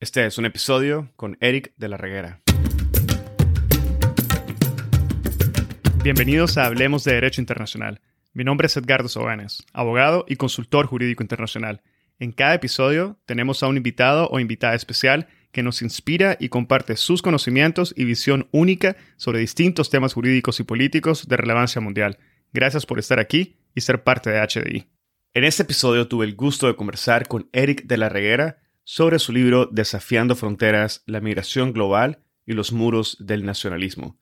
Este es un episodio con Eric de la Reguera. Bienvenidos a Hablemos de Derecho Internacional. Mi nombre es Edgardo Sobanes, abogado y consultor jurídico internacional. En cada episodio tenemos a un invitado o invitada especial que nos inspira y comparte sus conocimientos y visión única sobre distintos temas jurídicos y políticos de relevancia mundial. Gracias por estar aquí y ser parte de HDI. En este episodio tuve el gusto de conversar con Eric de la Reguera sobre su libro Desafiando Fronteras, la migración global y los muros del nacionalismo.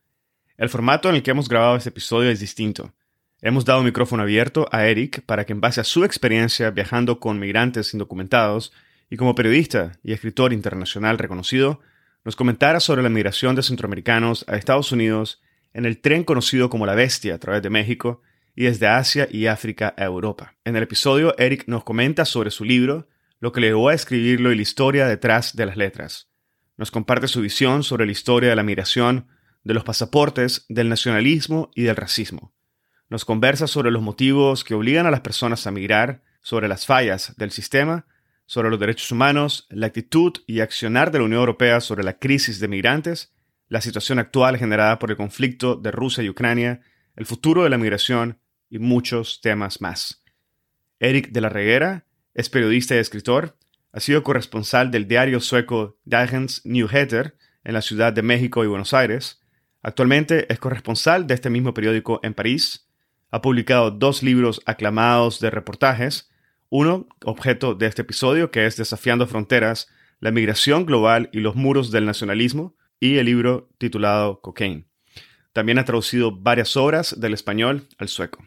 El formato en el que hemos grabado este episodio es distinto. Hemos dado micrófono abierto a Eric para que en base a su experiencia viajando con migrantes indocumentados y como periodista y escritor internacional reconocido, nos comentara sobre la migración de centroamericanos a Estados Unidos en el tren conocido como la Bestia a través de México y desde Asia y África a Europa. En el episodio, Eric nos comenta sobre su libro, lo que le llevó a escribirlo y la historia detrás de las letras. Nos comparte su visión sobre la historia de la migración, de los pasaportes, del nacionalismo y del racismo. Nos conversa sobre los motivos que obligan a las personas a migrar, sobre las fallas del sistema, sobre los derechos humanos, la actitud y accionar de la Unión Europea sobre la crisis de migrantes, la situación actual generada por el conflicto de Rusia y Ucrania, el futuro de la migración y muchos temas más. Eric de la Reguera es periodista y escritor. Ha sido corresponsal del diario sueco Dagens Nyheter en la Ciudad de México y Buenos Aires. Actualmente es corresponsal de este mismo periódico en París. Ha publicado dos libros aclamados de reportajes. Uno, objeto de este episodio, que es Desafiando Fronteras, la migración global y los muros del nacionalismo, y el libro titulado Cocaine. También ha traducido varias obras del español al sueco.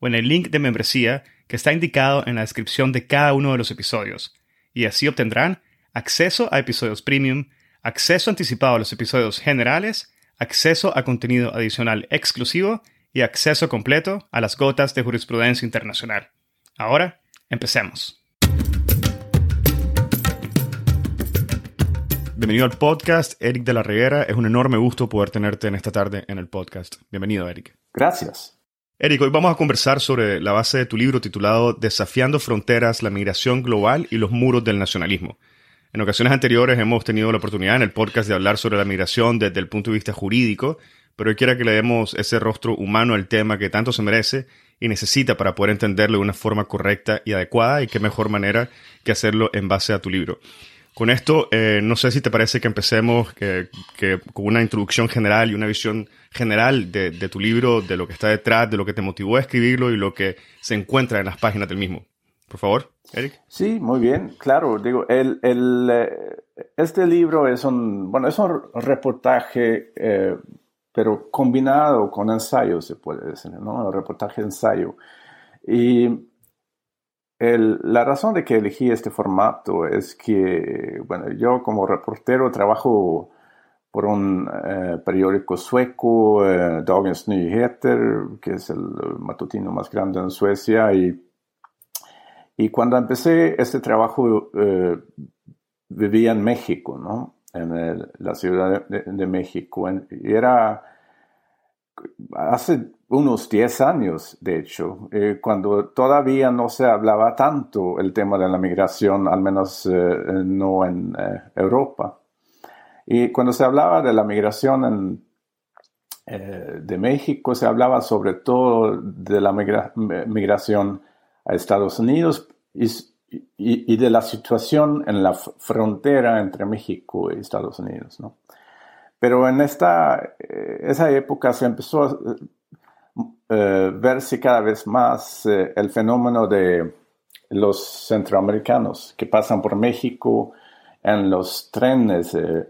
o en el link de membresía que está indicado en la descripción de cada uno de los episodios, y así obtendrán acceso a episodios premium, acceso anticipado a los episodios generales, acceso a contenido adicional exclusivo y acceso completo a las gotas de jurisprudencia internacional. Ahora, empecemos. Bienvenido al podcast, Eric de la Reguera. Es un enorme gusto poder tenerte en esta tarde en el podcast. Bienvenido, Eric. Gracias. Eric, hoy vamos a conversar sobre la base de tu libro titulado Desafiando Fronteras, la migración global y los muros del nacionalismo. En ocasiones anteriores hemos tenido la oportunidad en el podcast de hablar sobre la migración desde el punto de vista jurídico, pero hoy quiero que le demos ese rostro humano al tema que tanto se merece y necesita para poder entenderlo de una forma correcta y adecuada y qué mejor manera que hacerlo en base a tu libro. Con esto, eh, no sé si te parece que empecemos que, con una introducción general y una visión general de, tu libro, de lo que está detrás, de lo que te motivó a escribirlo y lo que se encuentra en las páginas del mismo. Por favor, Eric. Sí, muy bien, claro. Digo, el, eh, este libro es un, bueno, es un reportaje, eh, pero combinado con ensayo, se puede decir, ¿no? Un reportaje ensayo. Y la razón de que elegí este formato es que, bueno, yo como reportero trabajo por un eh, periódico sueco, eh, Dagens Nyheter, que es el matutino más grande en Suecia, y, cuando empecé este trabajo eh, vivía en México, ¿no? En la ciudad de, México, y era hace unos 10 años, de hecho, eh, cuando todavía no se hablaba tanto el tema de la migración, al menos eh, no en eh, Europa. Y cuando se hablaba de la migración de México, se hablaba sobre todo de la migración a Estados Unidos y, y, de la situación en la frontera entre México y Estados Unidos, ¿no? Pero en esta esa época se empezó a eh, verse cada vez más eh, el fenómeno de los centroamericanos que pasan por México en los trenes eh,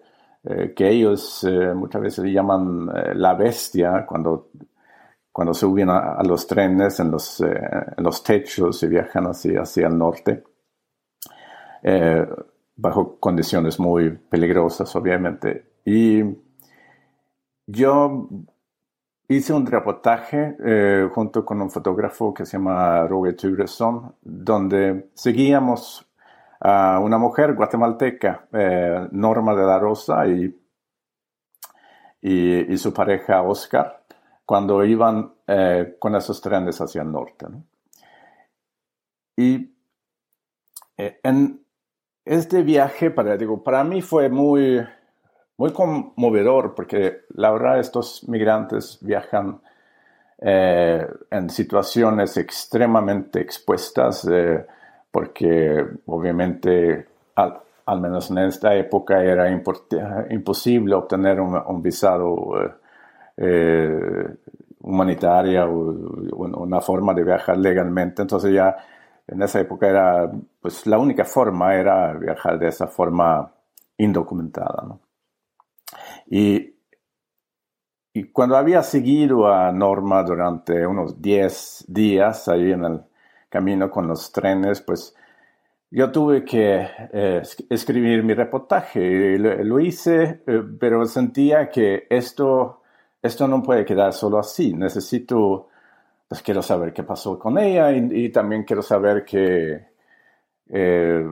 que ellos muchas veces llaman la bestia cuando, cuando suben a, a los trenes en los, en los techos y viajan hacia, hacia el norte. bajo condiciones muy peligrosas, obviamente. Y yo hice un reportaje eh, junto con un fotógrafo que se llama Roger Turesson, donde seguíamos a una mujer guatemalteca, eh, Norma de la Rosa, y, y, su pareja Oscar, cuando iban eh, con esos trenes hacia el norte. Y en este viaje, para, digo, para mí fue muy, muy conmovedor porque la verdad estos migrantes viajan eh, en situaciones extremadamente expuestas eh, porque obviamente al, menos en esta época era imposible obtener un, visado eh, humanitaria o una forma de viajar legalmente. Entonces ya en esa época era, pues la única forma era viajar de esa forma indocumentada. ¿no? Y, y cuando había seguido a Norma durante unos 10 días ahí en el camino con los trenes, pues yo tuve que eh, escribir mi reportaje. Lo, hice, eh, pero sentía que esto, esto no puede quedar solo así. Necesito, pues quiero saber qué pasó con ella y, también quiero saber que, eh,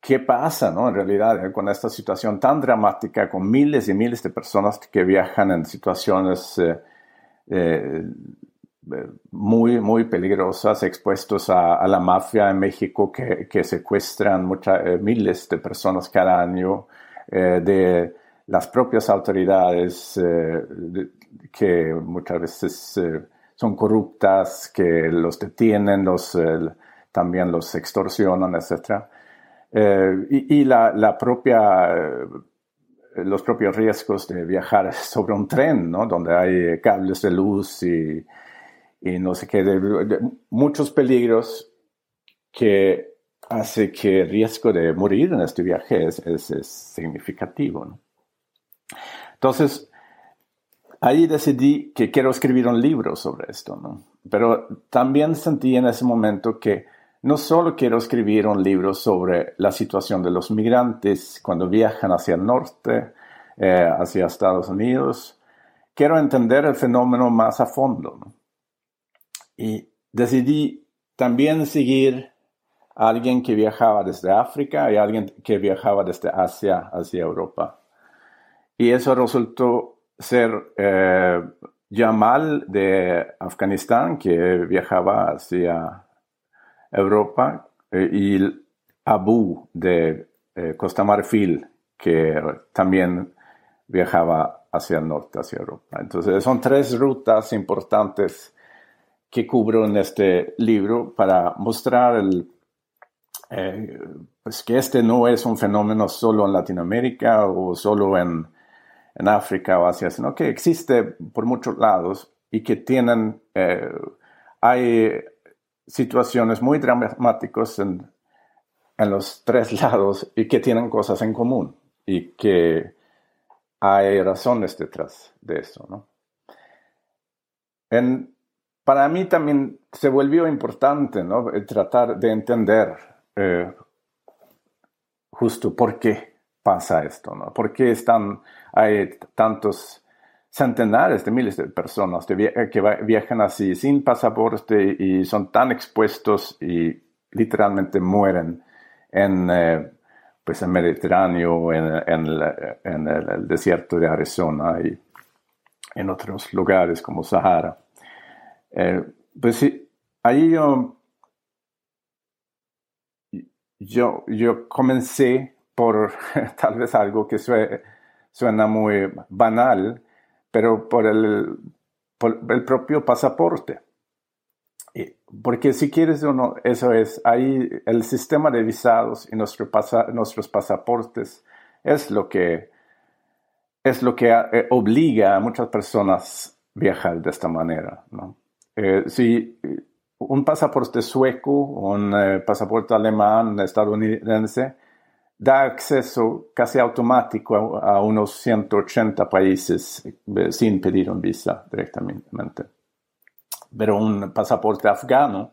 qué pasa, ¿no? En realidad, eh, con esta situación tan dramática, con miles y miles de personas que viajan en situaciones eh, eh, muy, muy peligrosas, expuestos a, la mafia en México que, secuestran muchas, miles de personas cada año, de las propias autoridades que muchas veces son corruptas, que los detienen, los, también los extorsionan, etcétera. Eh, y, la, propia, eh, los propios riesgos de viajar sobre un tren, ¿no? Donde hay cables de luz y, no sé qué, muchos peligros que hace que el riesgo de morir en este viaje es, significativo. ¿no? Entonces, ahí decidí que quiero escribir un libro sobre esto, ¿no? Pero también sentí en ese momento que no solo quiero escribir un libro sobre la situación de los migrantes cuando viajan hacia el norte, eh, hacia Estados Unidos, quiero entender el fenómeno más a fondo. Y decidí también seguir a alguien que viajaba desde África y a alguien que viajaba desde Asia hacia Europa. Y eso resultó ser eh, Jamal de Afganistán, que viajaba hacia Europa eh, y Abu de eh, Costa Marfil, que también viajaba hacia el norte, hacia Europa. Entonces son tres rutas importantes que cubro en este libro para mostrar el, eh, pues que este no es un fenómeno solo en Latinoamérica o solo en, en África o Asia, sino que existe por muchos lados y que tienen, hay situaciones muy dramáticas en, los tres lados y que tienen cosas en común y que hay razones detrás de eso. ¿no? para mí también se volvió importante ¿no? tratar de entender eh, justo por qué pasa esto, ¿no? por qué están, hay tantos centenares de miles de personas que viajan así sin pasaporte y son tan expuestos y literalmente mueren en, eh, pues el Mediterráneo, en, el, desierto de Arizona y en otros lugares como Sahara. Eh, pues sí, ahí yo, yo, yo comencé por tal vez algo que suena muy banal, pero por el, el propio pasaporte. Porque si quieres uno, eso es, ahí el sistema de visados y nuestro nuestros pasaportes es lo que, es lo que eh, obliga a muchas personas viajar de esta manera. ¿no? Eh, si un pasaporte sueco, un eh, pasaporte alemán, estadounidense, da acceso casi automático a, unos 180 países eh, sin pedir un visa directamente. Pero un pasaporte afgano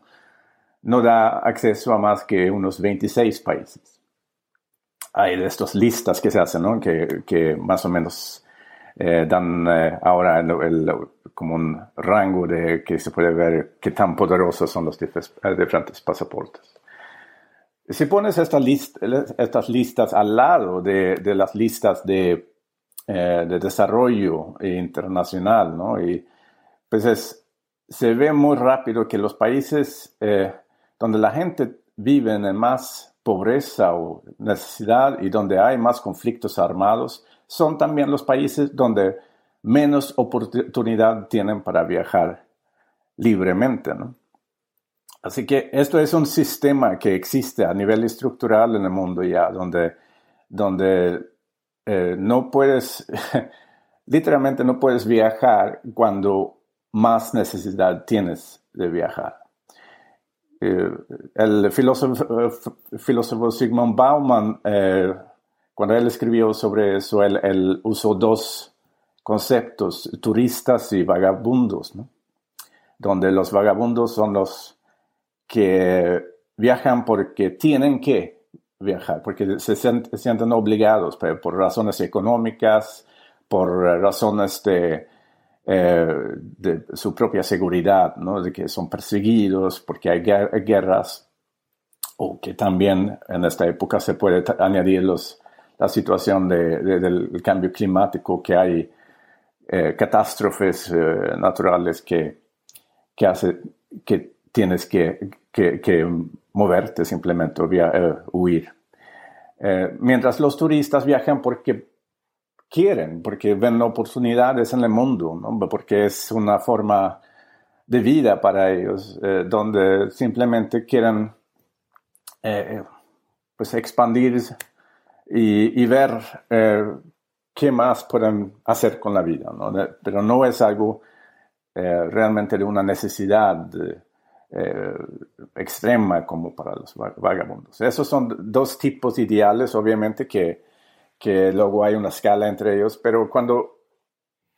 no da acceso a más que unos 26 países. hay estas listas que se hacen, ¿no? que, que más o menos eh, dan eh, ahora el, como un rango de que se puede ver qué tan poderosos son los diferentes pasaportes. Si pones esta estas listas al lado de, las listas de, eh, de, desarrollo internacional, y pues se ve muy rápido que los países donde la gente vive en más pobreza o necesidad y donde hay más conflictos armados, son también los países donde menos oportunidad tienen para viajar libremente. Así que esto es un sistema que existe a nivel estructural en el mundo ya, donde, donde eh, no puedes, literalmente no puedes viajar cuando más necesidad tienes de viajar. Eh, el filósofo, filósofo, Sigmund Bauman, eh, cuando él escribió sobre eso, él, usó dos conceptos, turistas y vagabundos, donde los vagabundos son los que viajan porque tienen que viajar, porque se sienten, obligados por razones económicas, por razones de eh, de su propia seguridad, ¿no? de que son perseguidos porque hay guerras, o que también en esta época se puede añadir los, la situación de, del cambio climático, que hay eh, catástrofes eh, naturales que, que, que tienes que, moverte simplemente, huir. mientras los turistas viajan porque quieren, porque ven oportunidades en el mundo, porque es una forma de vida para ellos, eh, donde simplemente quieren eh, pues expandir y, ver eh, qué más pueden hacer con la vida, pero no es algo realmente de una necesidad extrema como para los vagabundos. Esos son dos tipos ideales, obviamente, que que luego hay una escala entre ellos, pero cuando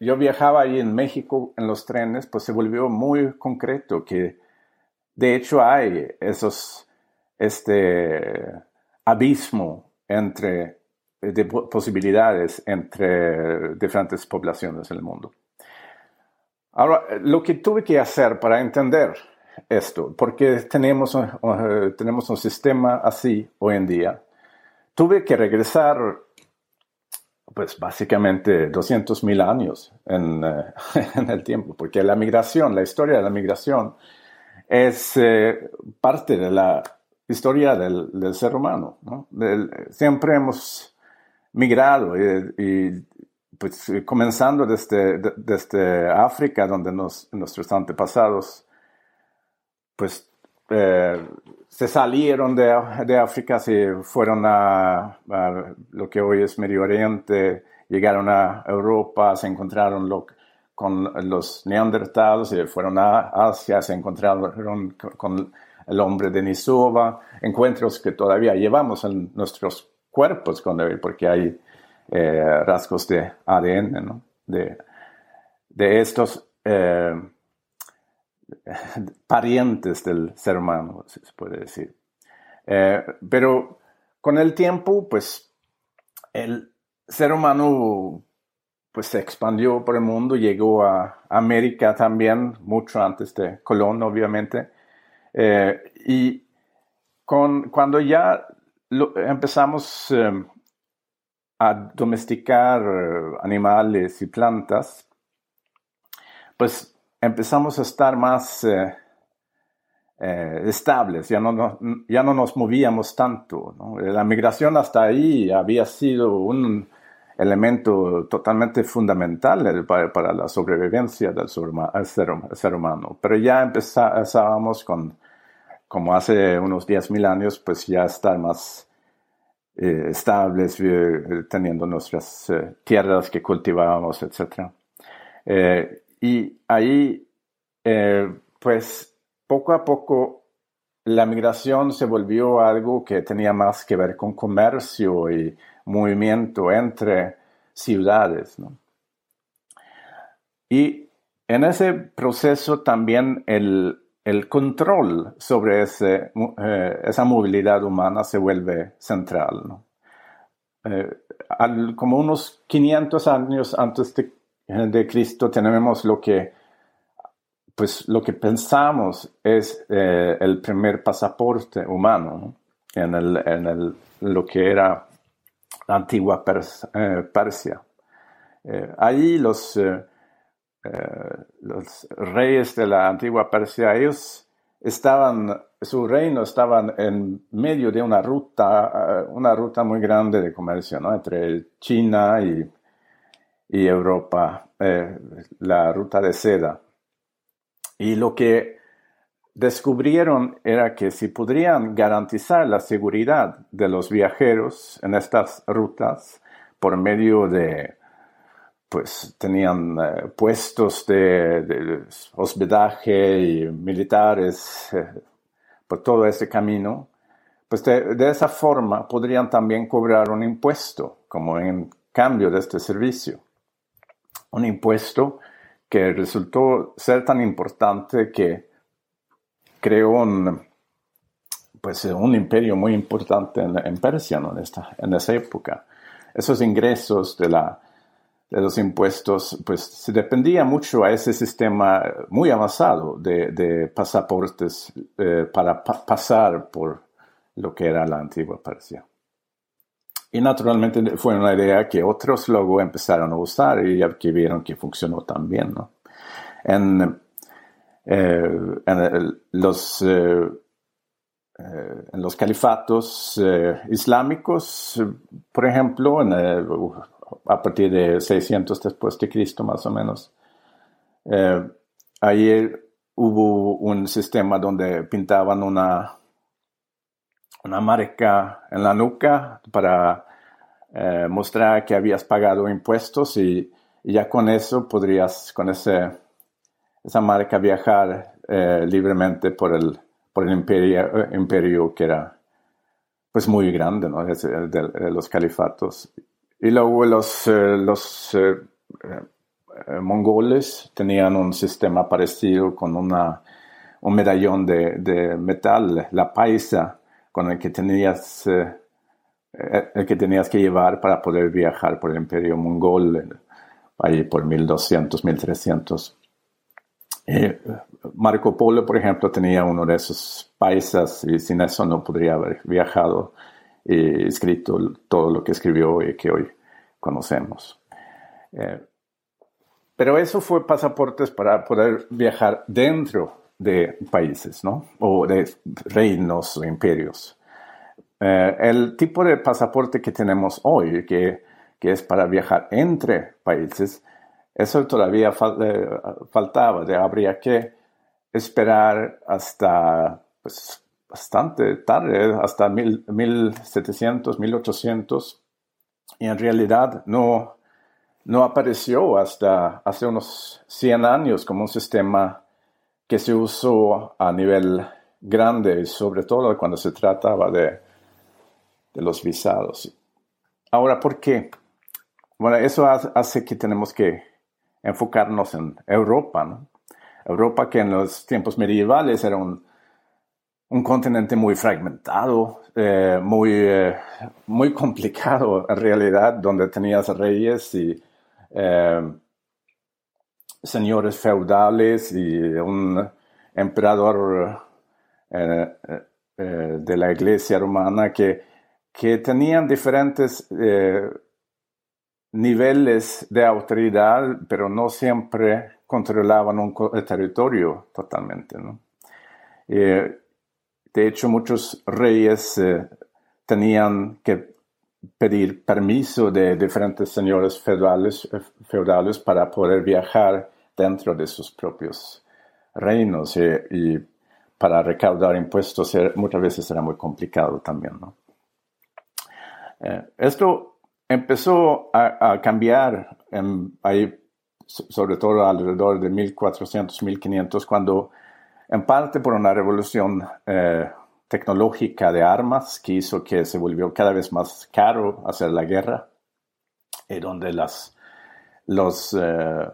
yo viajaba ahí en México en los trenes, pues se volvió muy concreto que de hecho hay esos, este abismo entre de posibilidades entre diferentes poblaciones en el mundo. Ahora, lo que tuve que hacer para entender esto, porque tenemos, uh, tenemos un sistema así hoy en día, tuve que regresar pues básicamente 200 mil años en, eh, en, el tiempo, porque la migración, la historia de la migración es eh, parte de la historia del, ser humano. ¿no? siempre hemos migrado y, pues comenzando desde, desde África, donde nuestros antepasados pues eh, se salieron de, de, África, se fueron a, lo que hoy es Medio Oriente, llegaron a Europa, se encontraron con los neandertales, y fueron a Asia, se encontraron con, el hombre de Nisova, encuentros que todavía llevamos en nuestros cuerpos, porque hay eh, rasgos de ADN, de, de estos. Eh, parientes del ser humano, se puede decir. Eh, pero con el tiempo, pues el ser humano pues se expandió por el mundo, llegó a América también, mucho antes de Colón, obviamente. Eh, y con, cuando ya empezamos eh, a domesticar animales y plantas, pues empezamos a estar más eh, eh, estables, ya no, ya no nos movíamos tanto. La migración hasta ahí había sido un elemento totalmente fundamental para, la sobrevivencia del ser, humano. Pero ya empezábamos con, como hace unos 10.000 años, pues ya estar más eh, estables, teniendo nuestras tierras que cultivábamos, etc. Y ahí, eh, pues, poco a poco la migración se volvió algo que tenía más que ver con comercio y movimiento entre ciudades. ¿no? Y en ese proceso también el, el control sobre ese, eh, esa movilidad humana se vuelve central. ¿no? como unos 500 años antes de, Cristo tenemos lo que, pues lo que pensamos es el primer pasaporte humano en, el, en el, lo que era la antigua Persia. ahí los eh, los reyes de la antigua Persia, ellos estaban, su reino estaba en medio de una ruta, eh, una ruta muy grande de comercio, ¿no? Entre China y, y Europa, eh, la ruta de seda. Y lo que descubrieron era que si podrían garantizar la seguridad de los viajeros en estas rutas por medio de pues tenían eh, puestos de, hospedaje y militares eh, por todo ese camino, pues de, esa forma podrían también cobrar un impuesto como en cambio de este servicio. Un impuesto que resultó ser tan importante que creó un, pues, un imperio muy importante en, Persia en, esta, en esa época. Esos ingresos de la, de los impuestos, pues se dependía mucho a ese sistema muy avanzado de, pasaportes eh, para pasar por lo que era la antigua Persia. Y naturalmente fue una idea que otros luego empezaron a usar y que vieron que funcionó también. ¿no? En, eh, en los, eh, en los califatos islámicos, por ejemplo, en a partir de 600 después de Cristo más o menos. Eh, ayer hubo un sistema donde pintaban una, una marca en la nuca para eh, mostrar que habías pagado impuestos y, ya con eso podrías, con ese, esa marca, viajar eh, libremente por el, por el imperio, imperio que era pues muy grande, ¿no? de los califatos. Y luego los, eh, los eh, eh, mongoles tenían un sistema parecido con una, un medallón de, de metal, la paisa, con el que tenías el que tenías que llevar para poder viajar por el imperio mongol, ahí por 1200, 1300. Marco Polo, por ejemplo, tenía uno de esos paisas y sin eso no podría haber viajado y escrito todo lo que escribió y que hoy conocemos. Eh, pero eso fue pasaportes para poder viajar dentro de países, ¿no? O de reinos o imperios. Eh, el tipo de pasaporte que tenemos hoy, que, que, es para viajar entre países, eso todavía eh, faltaba. De, habría que esperar hasta pues, bastante tarde, hasta mil, 1700, 1800, y en realidad no, no apareció hasta hace unos 100 años como un sistema que se usó a nivel grande, sobre todo cuando se trataba de, de los visados. Ahora, ¿por qué? Bueno, eso hace que tenemos que enfocarnos en Europa, ¿no? Europa que en los tiempos medievales era un un continente muy fragmentado, eh, muy, eh, muy complicado en realidad, donde tenías reyes y eh, señores feudales y un emperador de la iglesia romana que, que tenían diferentes niveles de autoridad, pero no siempre controlaban un territorio totalmente. ¿no? De hecho, muchos reyes eh, tenían que pedir permiso de diferentes señores feudales, eh, para poder viajar dentro de sus propios reinos eh, y para recaudar impuestos muchas veces era muy complicado también. esto empezó a, cambiar ahí, sobre todo alrededor de 1400, 1500, cuando en parte por una revolución eh, tecnológica de armas que hizo que se volvió cada vez más caro hacer la guerra, y donde las, los, eh,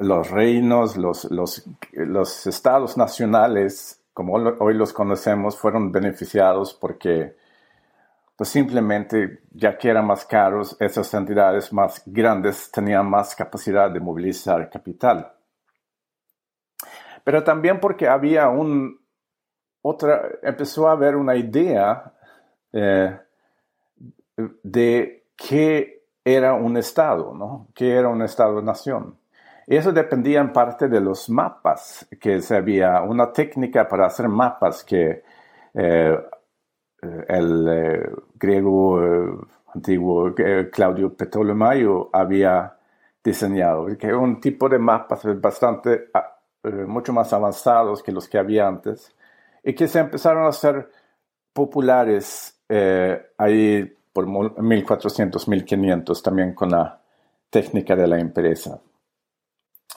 los reinos, los, los, los, estados nacionales, como hoy los conocemos, fueron beneficiados porque pues simplemente, ya que eran más caros, esas entidades más grandes tenían más capacidad de movilizar capital. Pero también porque había un, otra, empezó a haber una idea eh, de qué era un Estado, ¿no? ¿Qué era un Estado-nación? Eso dependía en parte de los mapas, que se había una técnica para hacer mapas que eh, el eh, griego eh, antiguo Claudio Ptolemaio había diseñado, que era un tipo de mapas bastante, ah, mucho más avanzados que los que había antes, y que se empezaron a hacer populares ahí por 1400, 1500 también con la técnica de la empresa.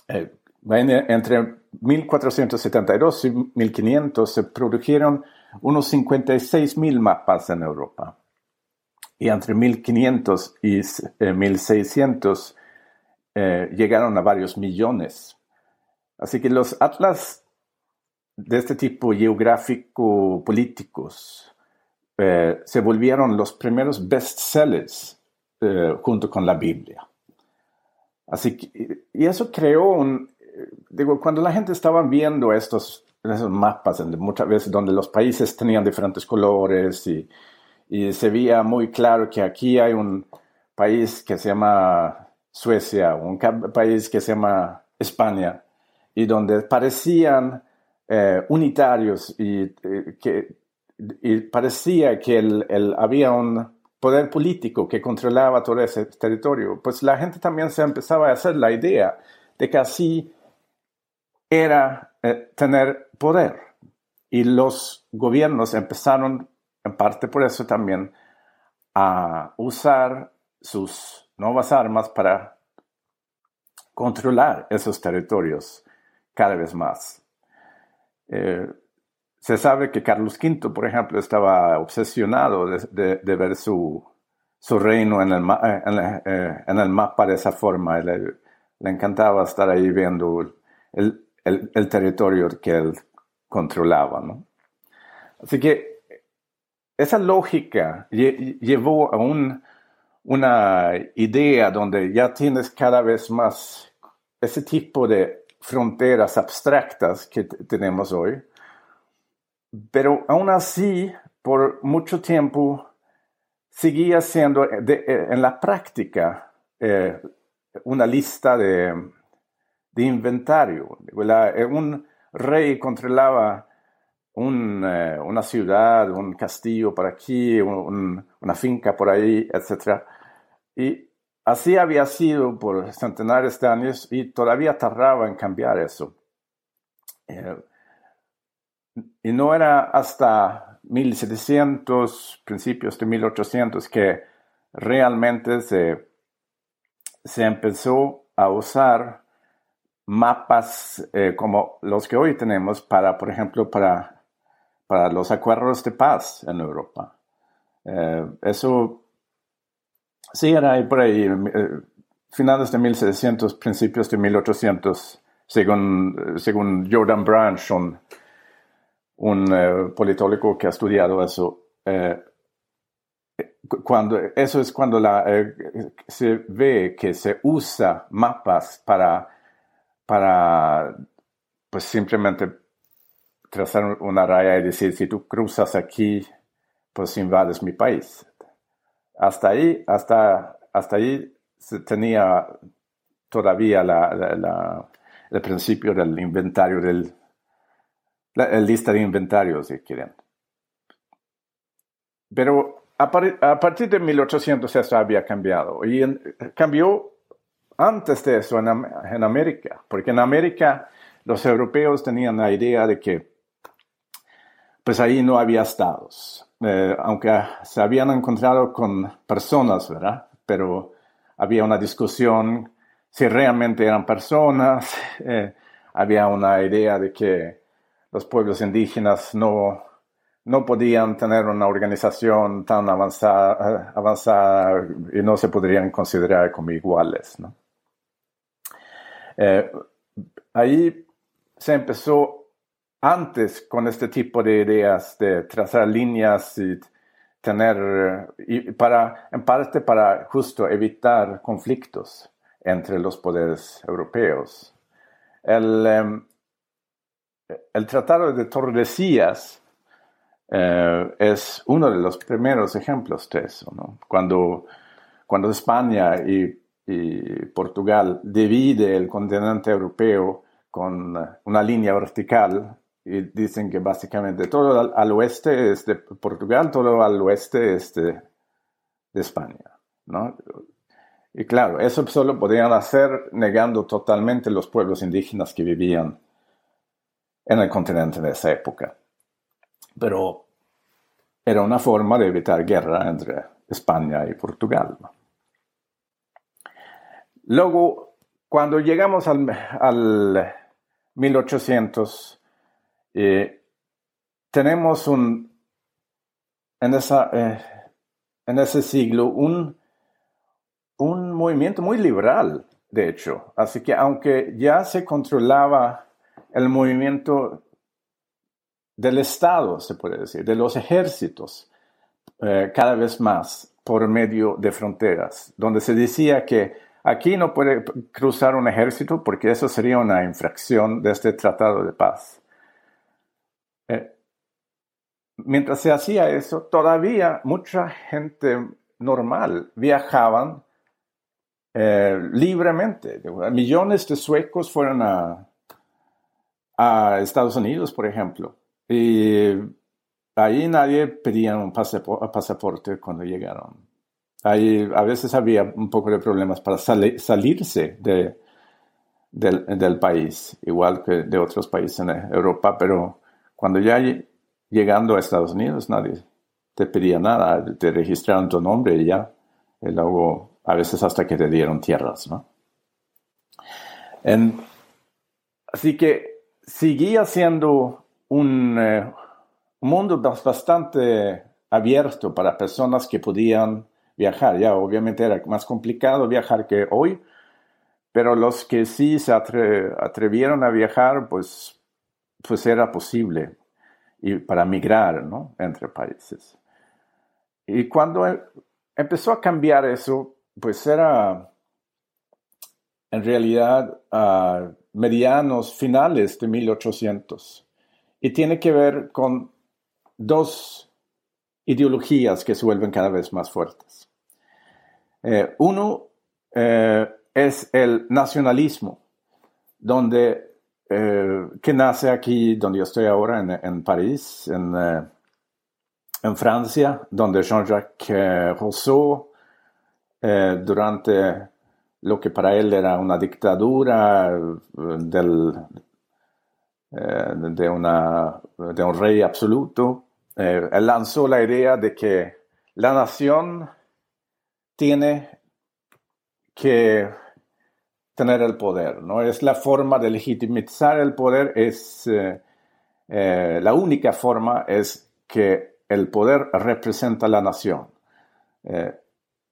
entre 1472 y 1500 se produjeron unos 56 mil mapas en Europa. Y entre 1500 y 1600 eh, eh, llegaron a varios millones. Así que los atlas de este tipo geográfico-políticos eh, se volvieron los primeros bestsellers junto con la Biblia. Así que, y eso creó un, digo, cuando la gente estaba viendo estos esos mapas, muchas veces donde los países tenían diferentes colores y, y se veía muy claro que aquí hay un país que se llama Suecia, un país que se llama España, y donde parecían eh, unitarios y, eh, que, parecía que el, había un poder político que controlaba todo ese territorio, pues la gente también se empezaba a hacer la idea de que así era eh, tener poder. Y los gobiernos empezaron, en parte por eso también, a usar sus nuevas armas para controlar esos territorios cada vez más. Eh, se sabe que Carlos V, por ejemplo, estaba obsesionado de, ver su, su, reino en el, eh, en, el, mapa de esa forma. Le, encantaba estar ahí viendo el, territorio que él controlaba. ¿no? Así que esa lógica llevó a una idea donde ya tienes cada vez más ese tipo de fronteras abstractas que tenemos hoy, pero aún así, por mucho tiempo, seguía siendo en la práctica eh, una lista de, de inventario. Eh, un rey controlaba eh, una ciudad, un castillo por aquí, una finca por ahí, etc. Y así había sido por centenares de años y todavía tardaba en cambiar eso. Eh, y no era hasta 1700, principios de 1800, que realmente se, se empezó a usar mapas eh, como los que hoy tenemos para, por ejemplo, para, para los acuerdos de paz en Europa. Eh, eso sí era por ahí, eh, finales de 1700, principios de 1800, según, según Jordan Branch, un, un politólogo que ha estudiado eso. cuando, eso es cuando la, se ve que se usa mapas para para pues simplemente trazar una raya y decir, si tú cruzas aquí, pues invades mi país. Hasta ahí, hasta, hasta ahí se tenía todavía el principio del inventario, del, la, lista de inventarios, si quieren. Pero a, partir de 1800 eso había cambiado y cambió antes de eso en, América, porque en América los europeos tenían la idea de que pues ahí no había estados, eh, aunque se habían encontrado con personas, ¿verdad? Pero había una discusión si realmente eran personas, eh, había una idea de que los pueblos indígenas no, no podían tener una organización tan avanzada, avanzada y no se podrían considerar como iguales. Eh, ahí se empezó antes con este tipo de ideas de trazar líneas y tener, para, en parte para justo evitar conflictos entre los poderes europeos. El, em, el Tratado de Tordesillas eh, es uno de los primeros ejemplos de eso. ¿no? Cuando, cuando España y, y, Portugal divide el continente europeo con una línea vertical y dicen que básicamente todo al, oeste es de Portugal, todo al oeste es de, de España. ¿no? Y claro, eso solo podían hacer negando totalmente los pueblos indígenas que vivían en el continente de esa época. Pero era una forma de evitar guerra entre España y Portugal. Luego, cuando llegamos al, al 1800, eh, tenemos un, en, esa, eh, en ese siglo un, un movimiento muy liberal, de hecho. Así que aunque ya se controlaba el movimiento del Estado, se puede decir, de los ejércitos, eh, cada vez más por medio de fronteras, donde se decía que aquí no puede cruzar un ejército porque eso sería una infracción de este tratado de paz. Mientras se hacía eso, todavía mucha gente normal viajaban eh, libremente. Millones de suecos fueron a, a Estados Unidos, por ejemplo. Y ahí nadie pedía un pasaporte cuando llegaron. Ahí a veces había un poco de problemas para salirse de, del, país, igual que de otros países en Europa, pero cuando ya llegando a Estados Unidos nadie te pedía nada, te registraron tu nombre y ya, y luego a veces hasta que te dieron tierras, ¿no? así que seguía siendo un, eh, mundo bastante abierto para personas que podían viajar. Ya obviamente era más complicado viajar que hoy, pero los que sí se atrevieron a viajar, pues, pues era posible y para migrar ¿no? entre países. Y cuando e, empezó a cambiar eso, pues era en realidad a medianos finales de 1800 y tiene que ver con dos ideologías que se vuelven cada vez más fuertes. Eh, uno eh, es el nacionalismo, donde, eh, que nace aquí donde yo estoy ahora, en, París, en, en, Francia, donde Jean-Jacques Rousseau, durante lo que para él era una dictadura eh, de, un rey absoluto, eh, lanzó la idea de que la nación tiene que tener el poder, ¿no? Es la forma de legitimizar el poder, es eh, la única forma es que el poder representa la nación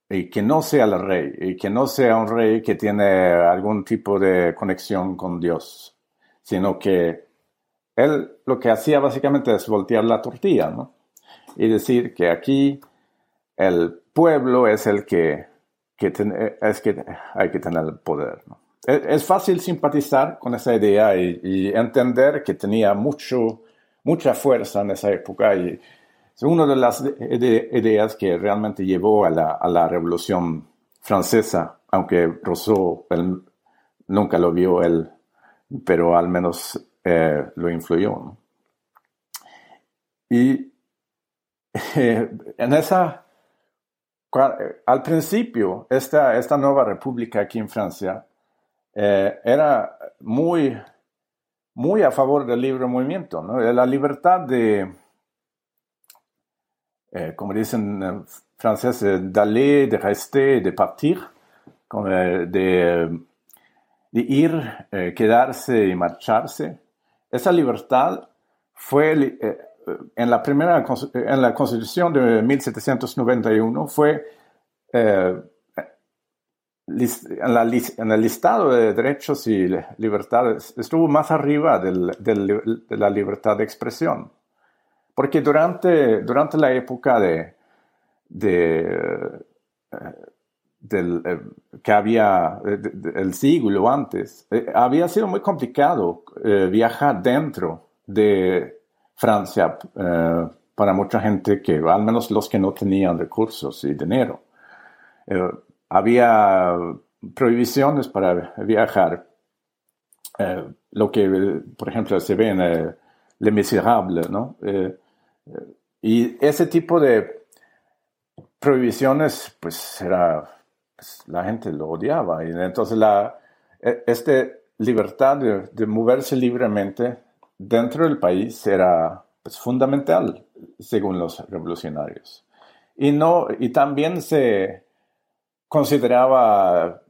y que no sea el rey, y que no sea un rey que tiene algún tipo de conexión con Dios, sino que él lo que hacía básicamente es voltear la tortilla, ¿no? Y decir que aquí el pueblo es el que, es que hay que tener el poder. Es, fácil simpatizar con esa idea y, entender que tenía mucho, mucha fuerza en esa época y es una de las ideas que realmente llevó a la, a la Revolución Francesa, aunque Rousseau nunca lo vio él, pero al menos eh, lo influyó. Y eh, en esa, al principio, esta, esta nueva república aquí en Francia eh, era muy, muy a favor del libre movimiento, la libertad de, como dicen en francés, d'aller, de rester, de partir, de, ir, quedarse y marcharse. Esa libertad fue eh, en la primera en la Constitución de 1791 fue eh, en, el listado de derechos y libertades estuvo más arriba de la libertad de expresión. Porque durante, durante la época de, de, del, que había el siglo antes, había sido muy complicado viajar dentro de Francia para mucha gente que, al menos los que no tenían recursos y dinero. había prohibiciones para viajar. lo que, por ejemplo, se ve en le Miserable, ¿no? Eh, eh, y ese tipo de prohibiciones, pues era, pues, la gente lo odiaba. Y entonces la, e, esta libertad de, moverse libremente dentro del país era pues, fundamental, según los revolucionarios. Y, no, y también se consideraba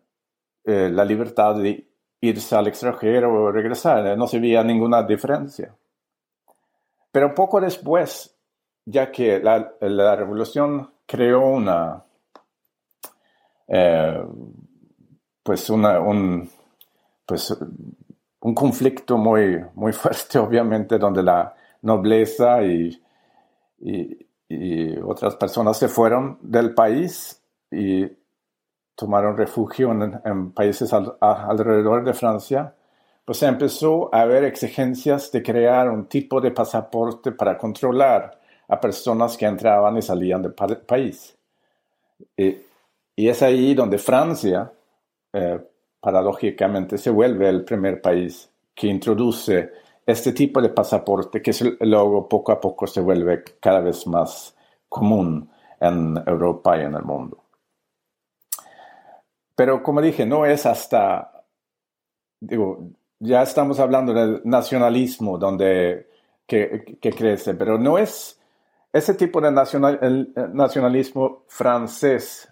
eh, la libertad de irse al extranjero o regresar, no se veía ninguna diferencia. Pero poco después, ya que la, revolución creó una, eh, pues una, un, pues un conflicto muy, muy fuerte, obviamente, donde la nobleza y, otras personas se fueron del país y tomaron refugio en, países alrededor de Francia pues empezó a haber exigencias de crear un tipo de pasaporte para controlar a personas que entraban y salían del país. Y, es ahí donde Francia, eh, paradójicamente, se vuelve el primer país que introduce este tipo de pasaporte que luego poco a poco se vuelve cada vez más común en Europa y en el mundo. Pero como dije, no es hasta, digo, ya estamos hablando del nacionalismo donde, que, crece, pero no es ese tipo de nacional, nacionalismo francés.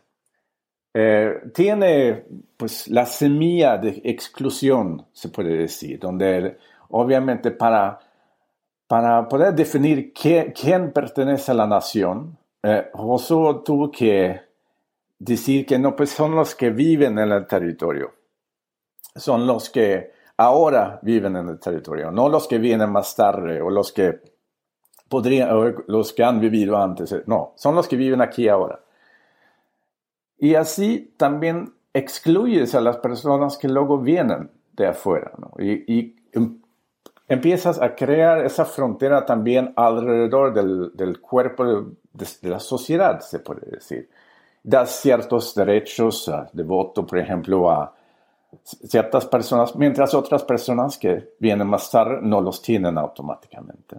Eh, tiene pues la semilla de exclusión, se puede decir, donde obviamente para, para poder definir quién pertenece a la nación, eh, Rousseau tuvo que decir que no, pues son los que viven en el territorio, son los que ahora viven en el territorio, no los que vienen más tarde o los que podrían, los que han vivido antes, no, son los que viven aquí ahora. Y así también excluyes a las personas que luego vienen de afuera, y, em, empiezas a crear esa frontera también alrededor del, cuerpo de, la sociedad, se puede decir. Das ciertos derechos de voto, por ejemplo, a, ciertas personas, mientras otras personas que vienen más tarde no los tienen automáticamente.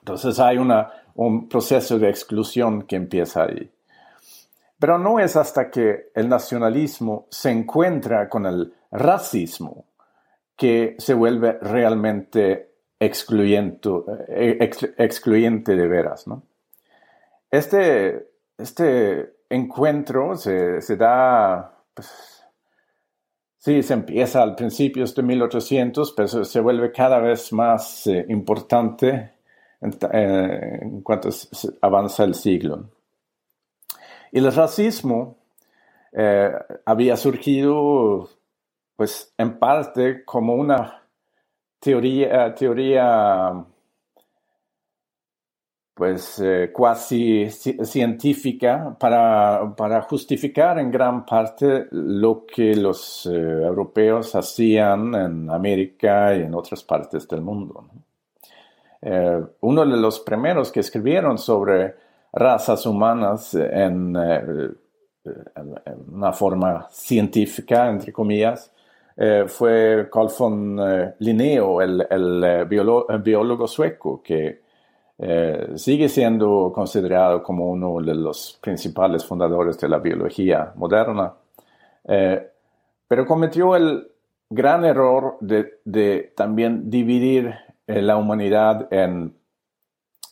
Entonces hay un proceso de exclusión que empieza ahí. Pero no es hasta que el nacionalismo se encuentra con el racismo que se vuelve realmente excluyente, eh, excluyente de veras. ¿no? Este, este encuentro se, da pues, Sí, se empieza al principio de 1800, pero se vuelve cada vez más eh, importante eh, en, cuanto avanza el siglo. El racismo eh, había surgido, pues, en parte como una teoría, teoría pues eh, cuasi científica para, justificar en gran parte lo que los eh, europeos hacían en América y en otras partes del mundo. Eh, uno de los primeros que escribieron sobre razas humanas en, una forma científica, entre comillas, fue Carl von Linneo, el, biólogo sueco, que eh, sigue siendo considerado como uno de los principales fundadores de la biología moderna, eh, pero cometió el gran error de, también dividir eh, la humanidad en,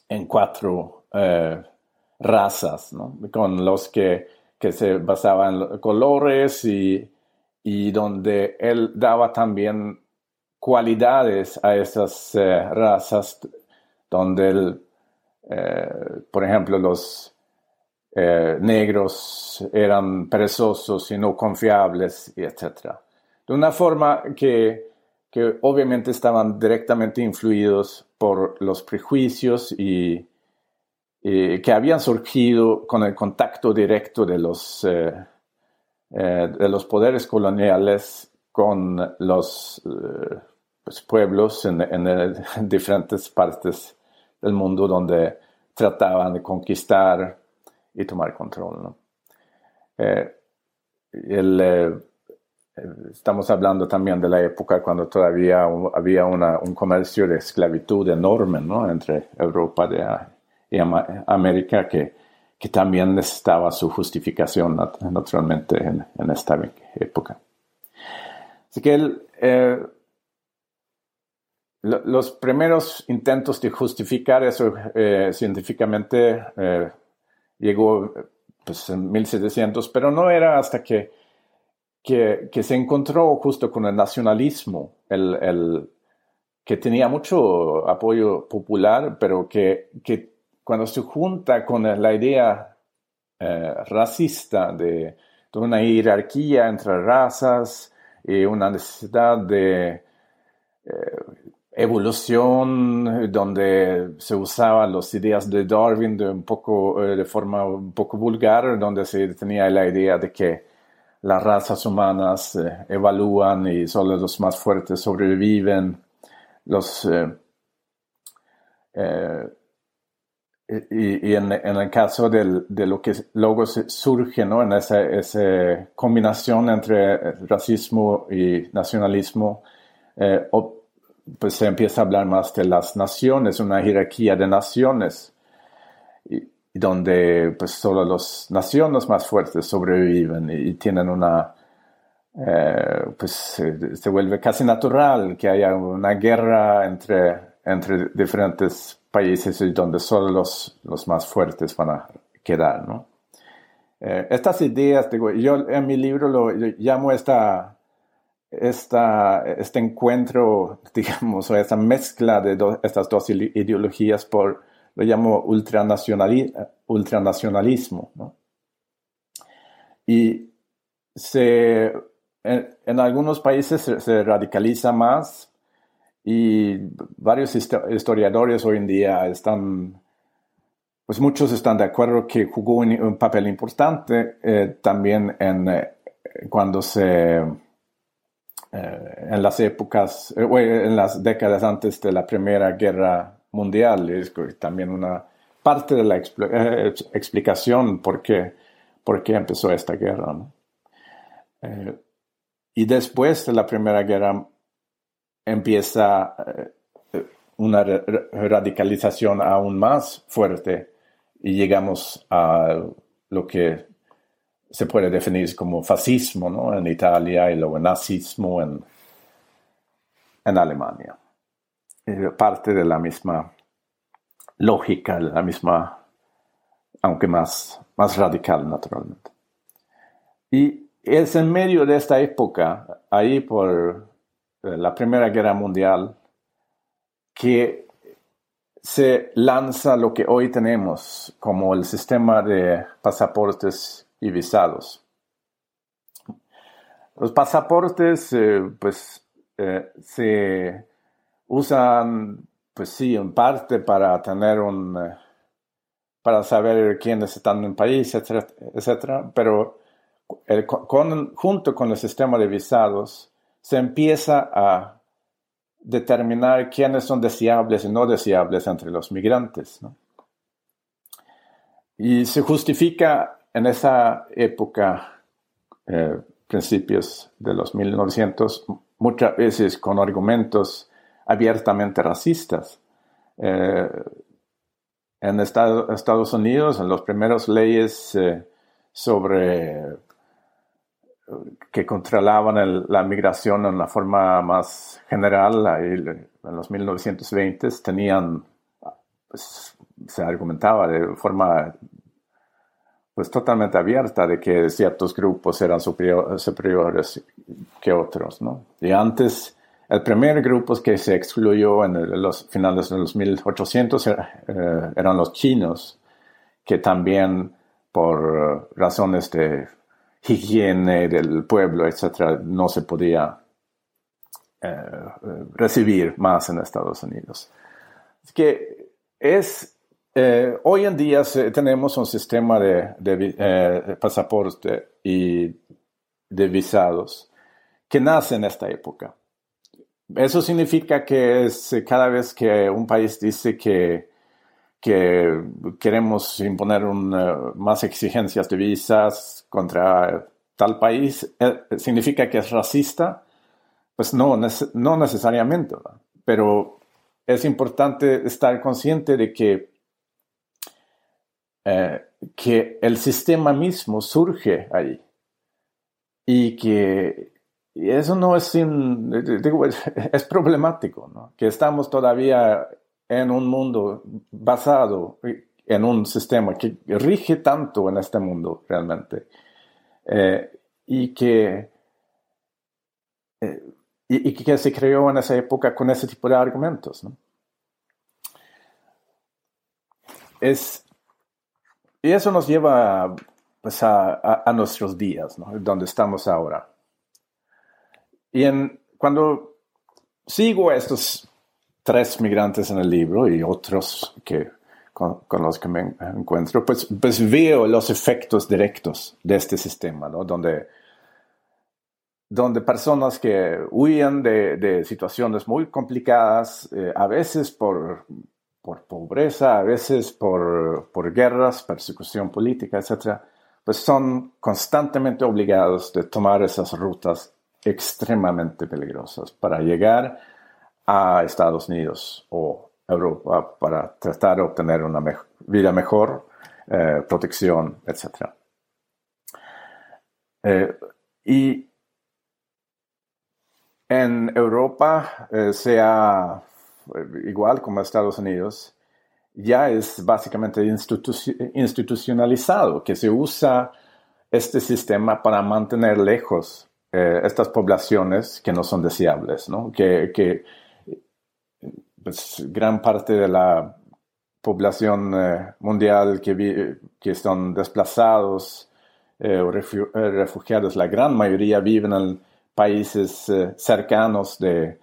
en cuatro razas, con los que, que, se basaban colores y, y donde él daba también cualidades a esas razas donde, eh, por ejemplo, los eh, negros eran perezosos y no confiables, etc. De una forma que, que obviamente estaban directamente influidos por los prejuicios y, que habían surgido con el contacto directo de los, de los poderes coloniales con los pues, pueblos en, en, diferentes partes del mundo donde trataban de conquistar y tomar control. Eh, eh, estamos hablando también de la época cuando todavía había un comercio de esclavitud enorme ¿no? entre Europa América que, que, también necesitaba su justificación naturalmente en, esta época. Así que el, eh, los primeros intentos de justificar eso eh, científicamente eh, llegó pues, en 1700, pero no era hasta que, que, se encontró justo con el nacionalismo, el, que tenía mucho apoyo popular, pero que, que cuando se junta con la idea eh, racista de, una jerarquía entre razas y una necesidad de evolución donde se usaban las ideas de Darwin de, un poco, eh, de forma un poco vulgar, donde se tenía la idea de que las razas humanas eh, evalúan y solo los más fuertes sobreviven. Los, eh, y, en, el caso de lo que luego surge ¿no? en esa, combinación entre racismo y nacionalismo, pues se empieza a hablar más de las naciones, una jerarquía de naciones, y, donde pues solo las naciones más fuertes sobreviven y, tienen una, eh, pues se, vuelve casi natural que haya una guerra entre, entre diferentes países donde solo los, los más fuertes van a quedar, ¿no? Eh, estas ideas, digo, yo en mi libro lo llamo esta esta, este encuentro, digamos, o esta mezcla de estas dos ideologías por, lo llamo ultranacionalismo. ¿no? Y se, en, algunos países se, radicaliza más y varios historiadores hoy en día están, pues muchos están de acuerdo que jugó un, papel importante eh, también en, eh, cuando se eh, en las épocas, en las décadas antes de la Primera Guerra Mundial. Es también una parte de la explicación por qué empezó esta guerra. y después de la Primera Guerra empieza una radicalización aún más fuerte y llegamos a lo que se puede definir como fascismo ¿no? en Italia y luego nazismo en, en Alemania. parte de la misma lógica, la misma, aunque más, más radical naturalmente. Y es en medio de esta época, ahí por eh, la Primera Guerra Mundial, que se lanza lo que hoy tenemos como el sistema de pasaportes y visados. Los pasaportes, eh, pues, eh, se usan, pues sí, en parte para tener un, eh, para saber quiénes están en el país, etcétera, pero junto con el sistema de visados se empieza a determinar quiénes son deseables y no deseables entre los migrantes. Y se justifica en esa época, eh, principios de los 1900, muchas veces con argumentos abiertamente racistas. Eh, en Estados Unidos, en las primeras leyes eh, sobre que controlaban la migración en una forma más general, en los 1920 tenían, pues, se argumentaba de forma pues totalmente abierta de que ciertos grupos eran superiores que otros, ¿no? Y antes, el primer grupo que se excluyó en los finales de los 1800 eh, eran los chinos, que también por razones de higiene del pueblo, etcétera, no se podía eh, recibir más en Estados Unidos. Que es Eh, hoy en día tenemos un sistema de, eh, pasaporte y de visados que nace en esta época. Eso significa que es cada vez que un país dice que, que queremos imponer más exigencias de visas contra tal país, significa que es racista. Pues no, no necesariamente, pero es importante estar consciente de que eh, que el sistema mismo surge ahí y que eso no es es problemático, ¿no? que estamos todavía en un mundo basado en un sistema que rige tanto en este mundo realmente eh, y que eh, y, que se creó en esa época con ese tipo de argumentos. ¿no? Es, y eso nos lleva pues, a, nuestros días, ¿no? donde estamos ahora. Y en, cuando sigo a estos tres migrantes en el libro y otros que, con, los que me encuentro, pues, pues, veo los efectos directos de este sistema, ¿no? donde, donde personas que huyen de, situaciones muy complicadas, eh, a veces por por pobreza, a veces por, por guerras, persecución política, etc., pues son constantemente obligados de tomar esas rutas extremadamente peligrosas para llegar a Estados Unidos o Europa para tratar de obtener una vida mejor, eh, protección, etc. Eh, y en Europa eh, se ha igual como Estados Unidos, ya es básicamente institucionalizado, que se usa este sistema para mantener lejos eh, estas poblaciones que no son deseables, ¿no? que, pues, gran parte de la población eh, mundial que, que están desplazados eh, o refugiados, la gran mayoría viven en países cercanos de,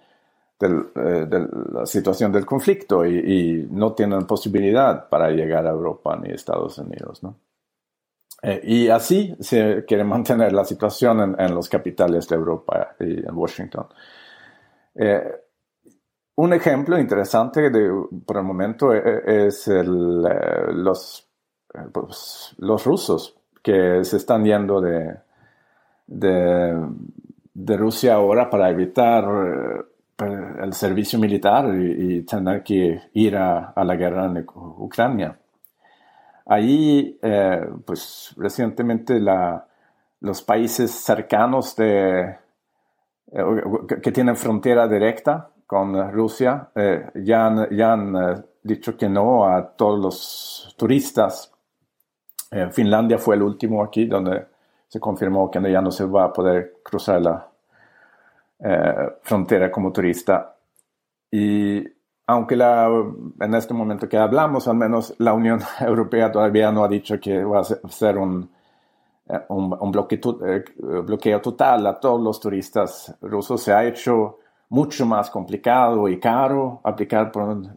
eh, de la situación del conflicto y, no tienen posibilidad para llegar a Europa ni Estados Unidos. ¿no? Eh, y así se quiere mantener la situación en, los capitales de Europa y en Washington. Eh, un ejemplo interesante de, por el momento es el, los, pues, los rusos que se están yendo de, de, Rusia ahora para evitar el servicio militar y, tener que ir a, la guerra en Ucrania. Ahí, eh, pues recientemente los países cercanos de, eh, que tienen frontera directa con Rusia eh, ya han, han dicho que no a todos los turistas. Finlandia fue el último aquí donde se confirmó que ya no se va a poder cruzar la, eh, frontera como turista. Y aunque la, en este momento que hablamos, al menos la Unión Europea todavía no ha dicho que va a ser un, eh, un, bloqueo, eh, bloqueo total a todos los turistas rusos, se ha hecho mucho más complicado y caro aplicar por un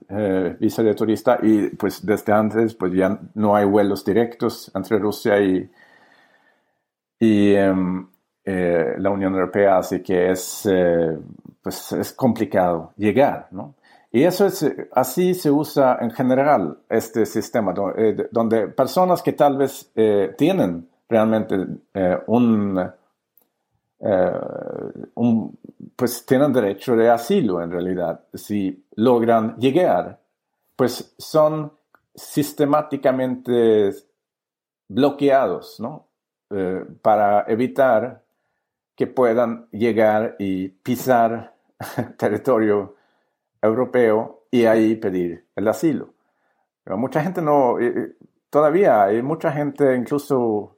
visa de turista y pues desde antes pues ya no hay vuelos directos entre Rusia y, y, em, eh, la Unión Europea, así que es, eh, pues es complicado llegar, ¿no? Y eso es, así se usa en general este sistema, eh, donde personas que tal vez tienen realmente un, pues tienen derecho de asilo en realidad, si logran llegar, pues son sistemáticamente bloqueados, ¿no? para evitar que puedan llegar y pisar territorio europeo y ahí pedir el asilo. Mucha gente no, eh, eh, todavía hay mucha gente, incluso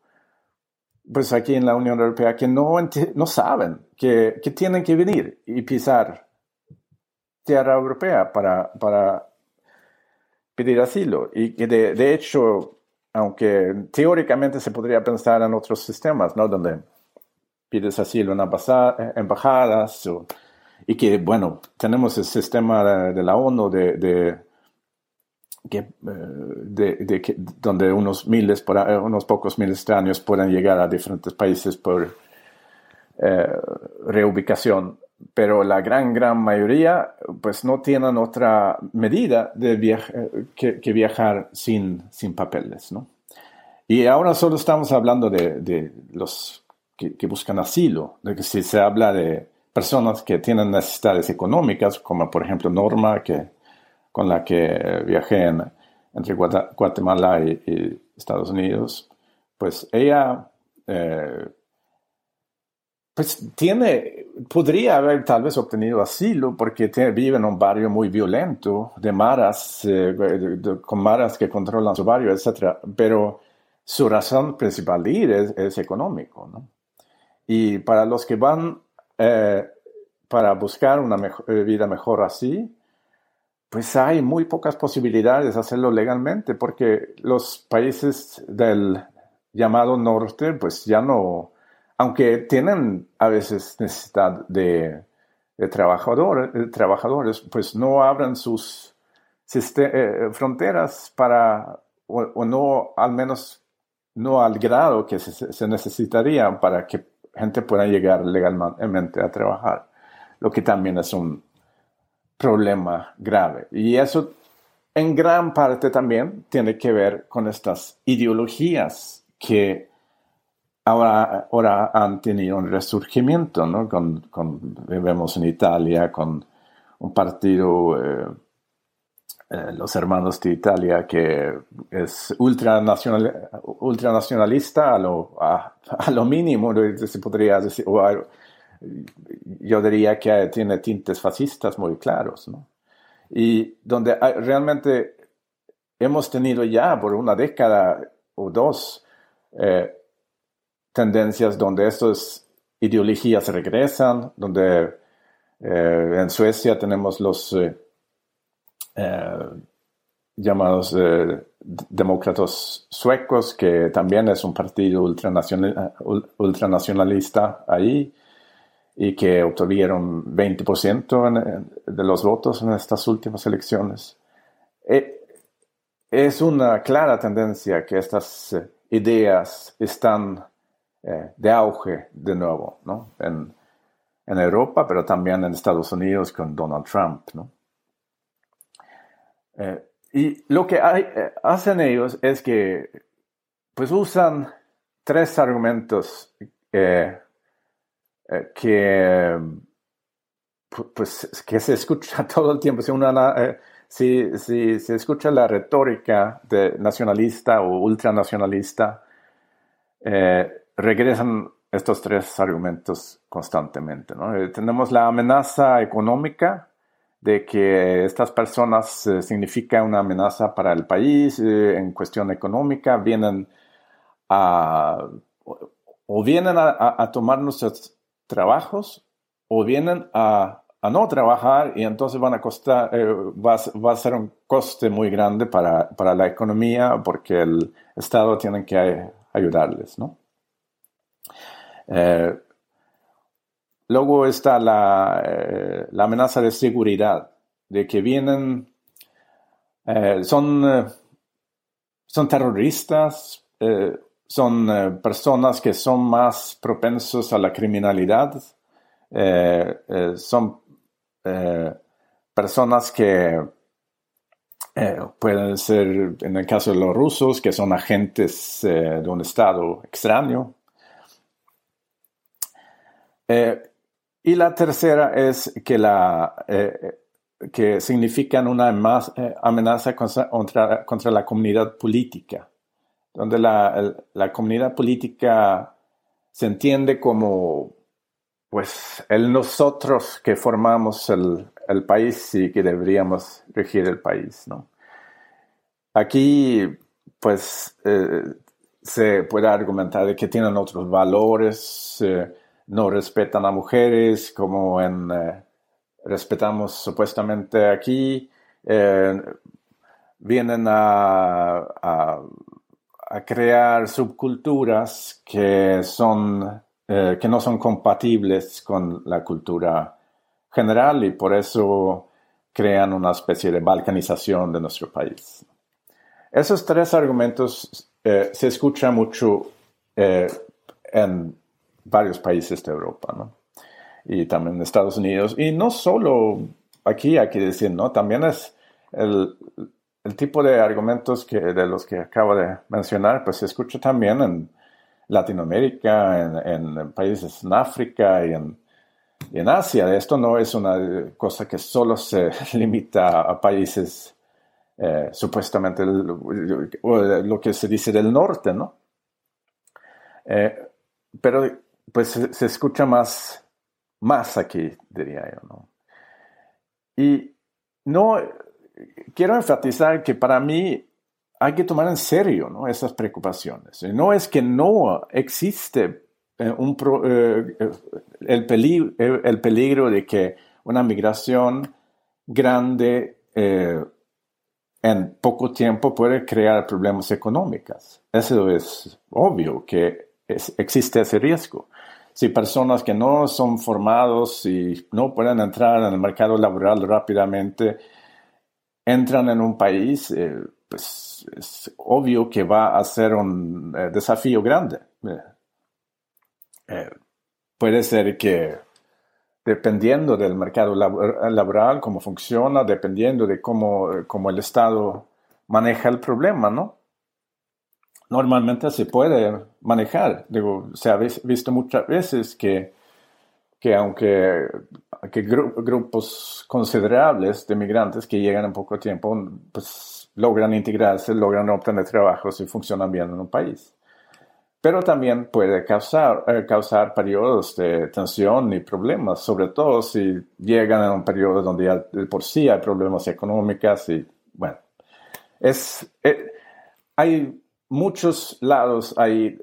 pues aquí en la Unión Europea, que no, no saben que, que tienen que venir y pisar tierra europea para, para pedir asilo. Y que de, de, hecho, aunque teóricamente se podría pensar en otros sistemas, ¿no? Donde pides asilo en embajadas, y que, bueno, tenemos el sistema de, la ONU de, que, de, donde unos miles, por, unos pocos miles de años puedan llegar a diferentes países por reubicación pero la gran, gran mayoría pues no tienen otra medida de que, viajar sin, sin papeles, ¿no? Y ahora solo estamos hablando de, de los que, que, buscan asilo, de que si se habla de personas que tienen necesidades económicas, como por ejemplo Norma, que, con la que viajé entre Guatemala y, Estados Unidos, pues ella eh, pues tiene, podría haber tal vez obtenido asilo porque vive en un barrio muy violento, de maras, eh, con maras que controlan su barrio, etc. Pero su razón principal de ir es, económico, ¿no? Y para los que van eh, para buscar una vida mejor así, pues hay muy pocas posibilidades de hacerlo legalmente porque los países del llamado norte, pues ya no aunque tienen a veces necesidad de, trabajadores, pues no abran sus eh, fronteras para, o, no, al menos no al grado que se, se necesitaría para que gente pueda llegar legalmente a trabajar, lo que también es un problema grave. Y eso en gran parte también tiene que ver con estas ideologías que ahora, ahora han tenido un resurgimiento, ¿no? Con, con, vemos en Italia con un partido, eh, eh, los hermanos de Italia, que es ultranacional, ultranacionalista a lo, a, lo mínimo, se podría decir, yo diría que tiene tintes fascistas muy claros, ¿no? Y donde realmente hemos tenido ya por una década o dos eh, tendencias donde estas ideologías regresan, donde eh, en Suecia tenemos los eh, llamados demócratas suecos, que también es un partido ultranacionalista ahí y que obtuvieron 20% de los votos en estas últimas elecciones. es una clara tendencia que estas ideas están eh, de auge de nuevo, ¿no? En, en, Europa, pero también en Estados Unidos con Donald Trump, ¿no? Eh, y lo que eh, hacen ellos es que, pues usan tres argumentos que, pues, que se escucha todo el tiempo. Si, una, si, si se escucha la retórica de nacionalista o ultranacionalista, eh, regresan estos tres argumentos constantemente. Eh, tenemos la amenaza económica de que estas personas eh, significan una amenaza para el país eh, en cuestión económica, vienen a, o vienen a, nuestros trabajos o vienen a, no trabajar y entonces van a costar, va, va, a ser un coste muy grande para, para la economía porque el Estado tiene que ayudarles, ¿no? Eh, luego está eh, la, amenaza de seguridad, de que vienen, eh, son, son terroristas, son personas que son más propensos a la criminalidad, son personas que pueden ser, en el caso de los rusos, que son agentes de un Estado extraño, eh, y la tercera es que, la, eh, que significan una eh, amenaza contra, contra, la comunidad política, donde la, la, comunidad política se entiende como pues el nosotros que formamos el, el país y que deberíamos regir el país. ¿no? Aquí pues se puede argumentar de que tienen otros valores no respetan a mujeres como en eh, respetamos supuestamente aquí, eh, vienen a, crear subculturas que, son, eh, que no son compatibles con la cultura general y por eso crean una especie de balcanización de nuestro país. Esos tres argumentos eh, se escuchan mucho eh, en varios países de Europa, ¿no? Y también en Estados Unidos. Y no solo aquí, hay que decir, ¿no? También es el, el tipo de argumentos de los que acabo de mencionar, pues se escucha también en Latinoamérica, en, países en África y en, Asia. Esto no es una cosa que solo se limita a países eh, supuestamente lo que se dice del norte, ¿no? Eh, pero pues se, escucha más, más aquí, diría yo, ¿no? Y no, quiero enfatizar que para mí hay que tomar en serio esas preocupaciones. No es que no existe eh, el, peligro, el, peligro, de que una migración grande en poco tiempo puede crear problemas económicos. Eso es obvio que existe ese riesgo. Si personas que no son formados y no pueden entrar en el mercado laboral rápidamente entran en un país, eh, pues es obvio que va a ser un eh, desafío grande. Eh, puede ser que dependiendo del mercado laboral, cómo funciona, dependiendo de cómo, el Estado maneja el problema, ¿no? Normalmente se puede manejar. Digo, se ha visto muchas veces que, que aunque que grupos considerables de migrantes que llegan en poco tiempo, pues logran integrarse, logran obtener trabajos y funcionan bien en un país. Pero también puede causar, eh, causar periodos de tensión y problemas, sobre todo si llegan a un periodo donde ya por sí hay problemas económicos y bueno, es, eh, hay muchos lados ahí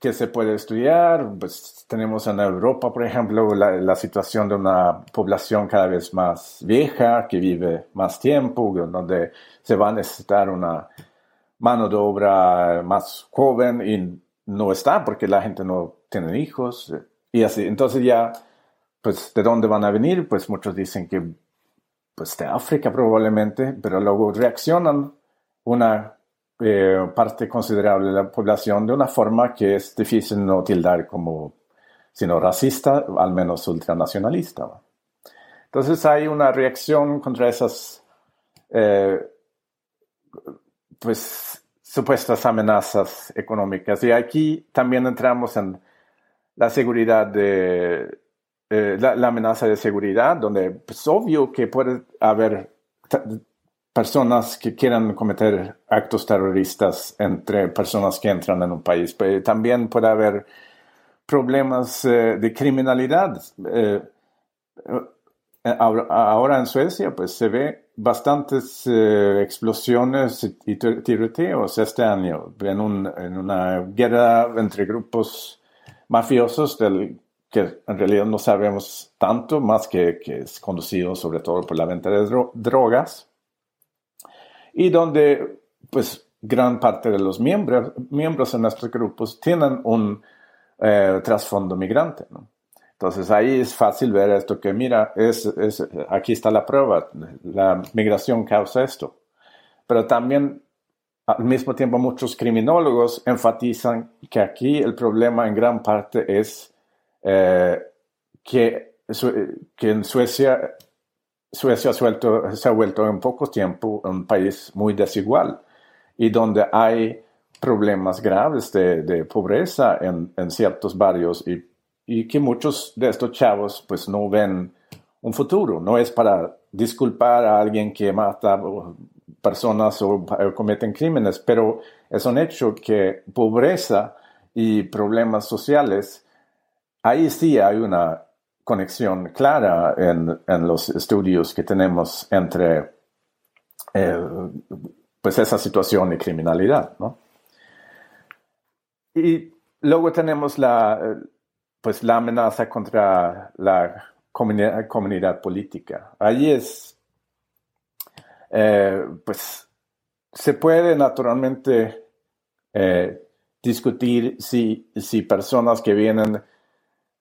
que se puede estudiar, pues tenemos en Europa, por ejemplo, la, la, situación de una población cada vez más vieja, que vive más tiempo, donde se va a necesitar una mano de obra más joven y no está porque la gente no tiene hijos y así. Entonces ya, pues, ¿de dónde van a venir? Pues muchos dicen que, pues, de África probablemente, pero luego reaccionan una eh, parte considerable de la población de una forma que es difícil no tildar como, sino racista, al menos ultranacionalista. Entonces hay una reacción contra esas, eh, pues, supuestas amenazas económicas. Y aquí también entramos en la seguridad de, eh, la, amenaza de seguridad, donde es pues, obvio que puede haber personas que quieran cometer actos terroristas entre personas que entran en un país, pero también puede haber problemas eh, de criminalidad. Eh, ahora en Suecia, pues se ve bastantes eh, explosiones y tiroteos este año en, una guerra entre grupos mafiosos del que en realidad no sabemos tanto, más que, que es conducido sobre todo por la venta de drogas, y donde pues gran parte de los miembros, miembros en nuestros grupos tienen un eh, trasfondo migrante. ¿no? Entonces ahí es fácil ver esto que, mira, es, aquí está la prueba, la migración causa esto. Pero también al mismo tiempo muchos criminólogos enfatizan que aquí el problema en gran parte es eh, que, que en Suecia, Suecia se ha, vuelto, en poco tiempo un país muy desigual y donde hay problemas graves de, pobreza en, ciertos barrios y que muchos de estos chavos pues no ven un futuro. No es para disculpar a alguien que mata personas o cometen crímenes, pero es un hecho que pobreza y problemas sociales, ahí sí hay una conexión clara en, en los estudios que tenemos entre eh, pues esa situación y criminalidad. ¿no? Y luego tenemos la, pues la amenaza contra la comunidad, política. Ahí es, eh, pues se puede naturalmente eh, discutir si, si personas que vienen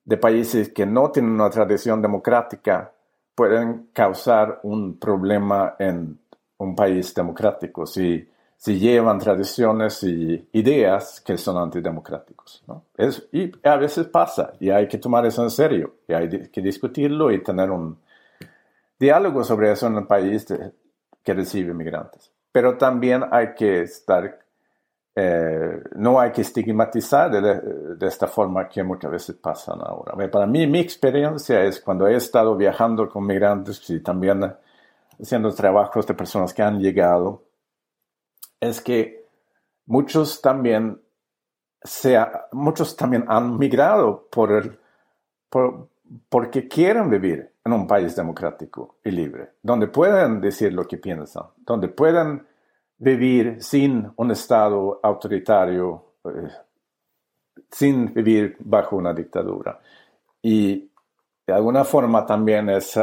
de países que no tienen una tradición democrática pueden causar un problema en un país democrático. Si, si llevan tradiciones y ideas que son antidemocráticos. ¿no? Y a veces pasa, y hay que tomar eso en serio, y hay que discutirlo y tener un diálogo sobre eso en el país que recibe migrantes. Pero también hay que estar, eh, no hay que estigmatizar de, esta forma que muchas veces pasan ahora. Para mí, mi experiencia es cuando he estado viajando con migrantes y también haciendo trabajos de personas que han llegado, es que muchos también, muchos también han migrado por el, por, porque quieren vivir en un país democrático y libre, donde pueden decir lo que piensan, donde pueden vivir sin un Estado autoritario, eh, sin vivir bajo una dictadura. Y de alguna forma también es,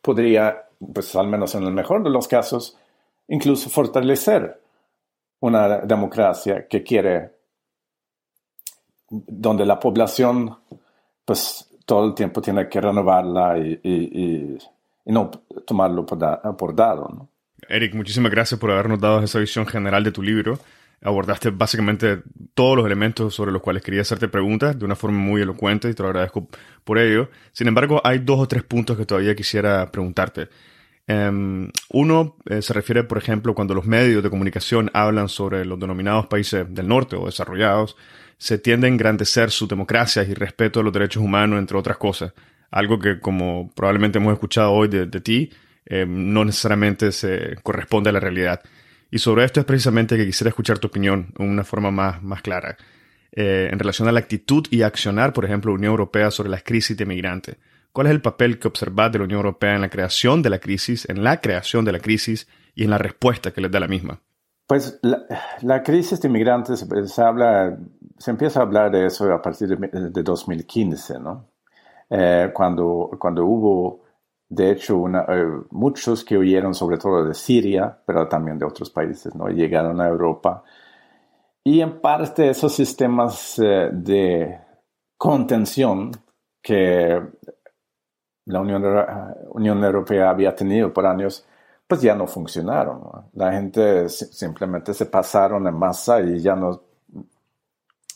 podría, pues al menos en el mejor de los casos, incluso fortalecer una democracia que quiere, donde la población, pues todo el tiempo tiene que renovarla y, no tomarlo por, dado. Eric, muchísimas gracias por habernos dado esa visión general de tu libro. Abordaste básicamente todos los elementos sobre los cuales quería hacerte preguntas de una forma muy elocuente y te lo agradezco por ello. Sin embargo, hay dos o tres puntos que todavía quisiera preguntarte. Em, uno eh, se refiere, por ejemplo, cuando los medios de comunicación hablan sobre los denominados países del norte o desarrollados, se tiende a engrandecer sus democracias y respeto a los derechos humanos, entre otras cosas. Algo que, como probablemente hemos escuchado hoy de, ti, em, no necesariamente se corresponde a la realidad. Y sobre esto es precisamente que quisiera escuchar tu opinión de una forma más, más clara. Eh, en relación a la actitud y accionar, por ejemplo, Unión Europea sobre las crisis de migrantes. ¿Cuál es el papel que observas de la Unión Europea en la creación de la crisis, en la creación de la crisis y en la respuesta que les da la misma? Pues la, crisis de inmigrantes se, habla, se empieza a hablar de eso a partir de, 2015, ¿no? Eh, cuando, cuando hubo, de hecho, eh, muchos que huyeron sobre todo de Siria, pero también de otros países, ¿no? Llegaron a Europa. Y en parte esos sistemas eh, de contención que la Unión, Europea había tenido por años, pues ya no funcionaron. La gente simplemente se pasaron en masa y ya no,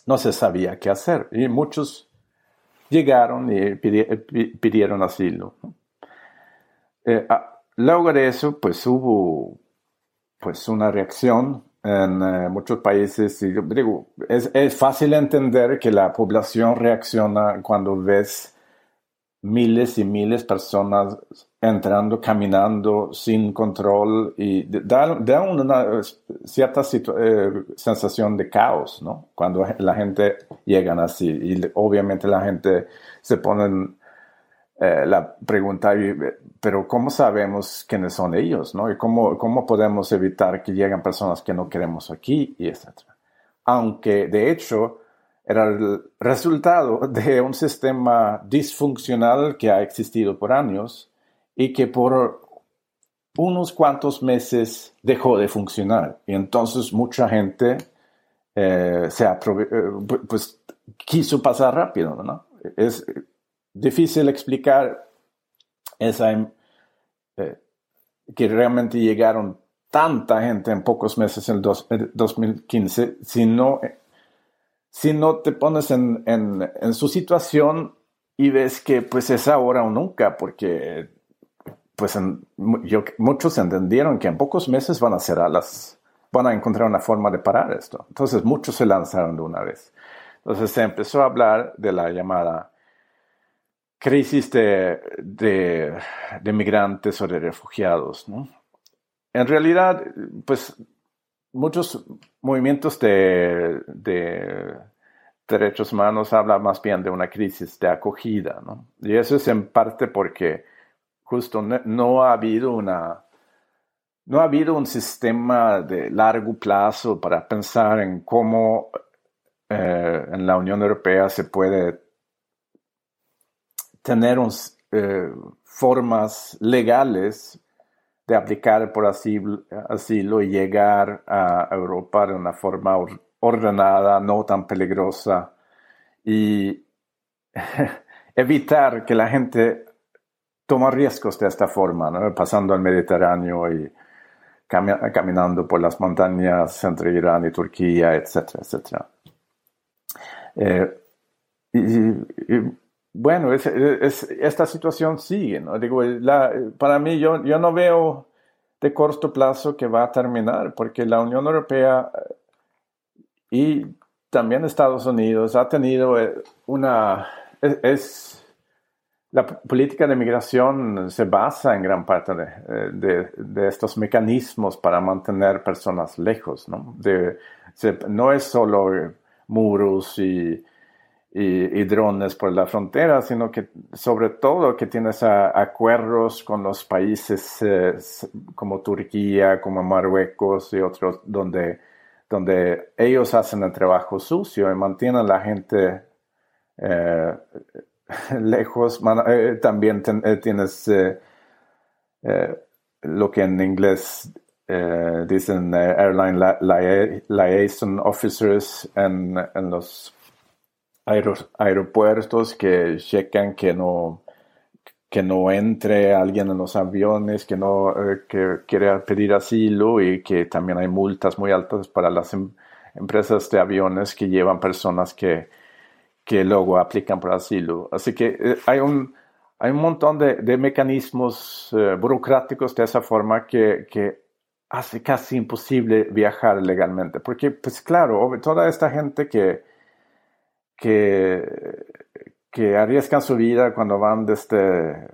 no se sabía qué hacer. Y muchos llegaron y pidieron asilo. Eh, ah, luego de eso, pues hubo pues una reacción en eh, muchos países. Y digo, es, es fácil entender que la población reacciona cuando ves miles y miles de personas entrando, caminando sin control y da, una cierta eh, sensación de caos, ¿no? Cuando la gente llega así y obviamente la gente se pone eh, la pregunta, pero ¿cómo sabemos quiénes son ellos, ¿no? Y cómo, cómo podemos evitar que lleguen personas que no queremos aquí y etcétera. Aunque de hecho era el resultado de un sistema disfuncional que ha existido por años y que por unos cuantos meses dejó de funcionar. Y entonces mucha gente eh, se eh, pues, quiso pasar rápido. ¿no? Difícil explicar esa, eh, que realmente llegaron tanta gente en pocos meses en el 2015 si no si no te pones en, en, su situación y ves que pues es ahora o nunca, porque pues yo, muchos entendieron que en pocos meses van a ser las, van a encontrar una forma de parar esto. Entonces muchos se lanzaron de una vez. Entonces se empezó a hablar de la llamada crisis de, de, migrantes o de refugiados. ¿no? En realidad, pues muchos movimientos de, derechos humanos hablan más bien de una crisis de acogida, ¿no? Y eso es en parte porque justo no, ha habido una no ha habido un sistema de largo plazo para pensar en cómo eh, en la Unión Europea se puede tener eh, formas legales de aplicar por asilo, y llegar a Europa de una forma ordenada, no tan peligrosa y evitar que la gente tome riesgos de esta forma, pasando al Mediterráneo y caminando por las montañas entre Irán y Turquía, etcétera, etcétera. Eh, y, bueno, esta situación sigue, ¿no? Digo, para mí yo, yo no veo de corto plazo que va a terminar, porque la Unión Europea y también Estados Unidos ha tenido eh, una... es, la política de migración se basa en gran parte de, de, estos mecanismos para mantener personas lejos, ¿no? De, no es solo muros y, y, drones por la frontera, sino que sobre todo que tienes acuerdos con los países eh, como Turquía, como Marruecos y otros, donde, donde ellos hacen el trabajo sucio y mantienen a la gente eh, lejos. Eh, también tienes lo que en inglés dicen airline liaison officers en, en los aeropuertos que checan que no, que no entre alguien en los aviones, que no eh, que quiere pedir asilo y que también hay multas muy altas para las em, empresas de aviones que llevan personas que, que luego aplican por asilo. Así que eh, hay un, hay un montón de, de mecanismos eh, burocráticos de esa forma que, que hace casi imposible viajar legalmente. Porque, pues claro, toda esta gente que, que, que arriesgan su vida cuando van desde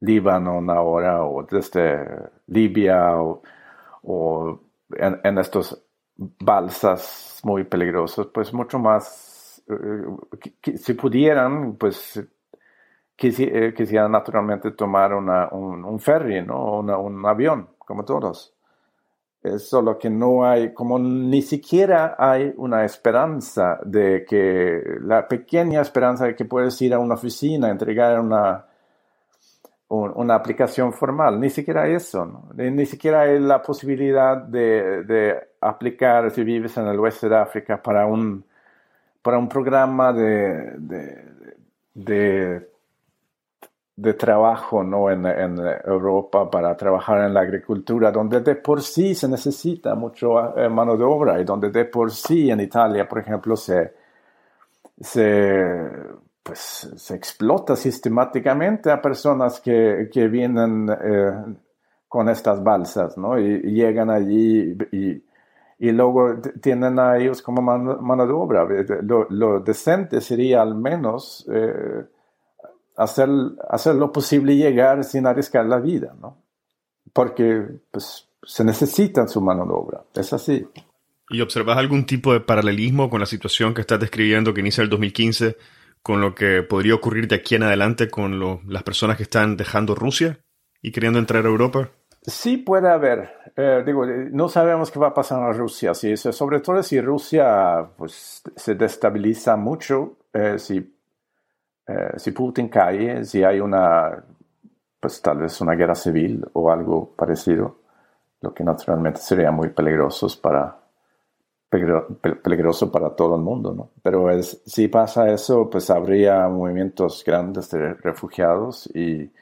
Líbano ahora o desde Libia o, en, estos balsas muy peligrosos, pues mucho más, eh, si pudieran, pues eh, quisieran naturalmente tomar una, un, ferry, ¿no? un avión, como todos. Es solo que no hay, como ni siquiera hay una esperanza de que, la pequeña esperanza de que puedes ir a una oficina, entregar una, una aplicación formal, ni siquiera eso, ni siquiera hay la posibilidad de, de, aplicar si vives en el oeste de África para un, para un programa de de trabajo ¿no? En, en, Europa para trabajar en la agricultura, donde de por sí se necesita mucho eh, mano de obra y donde de por sí en Italia, por ejemplo, se, se, pues, se explota sistemáticamente a personas que, que vienen eh, con estas balsas ¿no? y, llegan allí y, y, luego tienen a ellos como mano, de obra. Lo, lo, decente sería al menos... Eh, hacer, hacer lo posible llegar sin arriesgar la vida, ¿no? Porque pues, se necesita su mano de obra, es así. ¿Y observas algún tipo de paralelismo con la situación que estás describiendo que inicia el 2015 con lo que podría ocurrir de aquí en adelante con las personas que están dejando Rusia y queriendo entrar a Europa? Sí puede haber. Eh, digo, no sabemos qué va a pasar en Rusia. Si, sobre todo si Rusia pues, se destabiliza mucho, eh, si eh, si Putin cae, si hay una, pues tal vez una guerra civil o algo parecido, lo que naturalmente sería muy peligroso para, peligroso para todo el mundo, ¿no? Pero es, si pasa eso, pues habría movimientos grandes de refugiados y,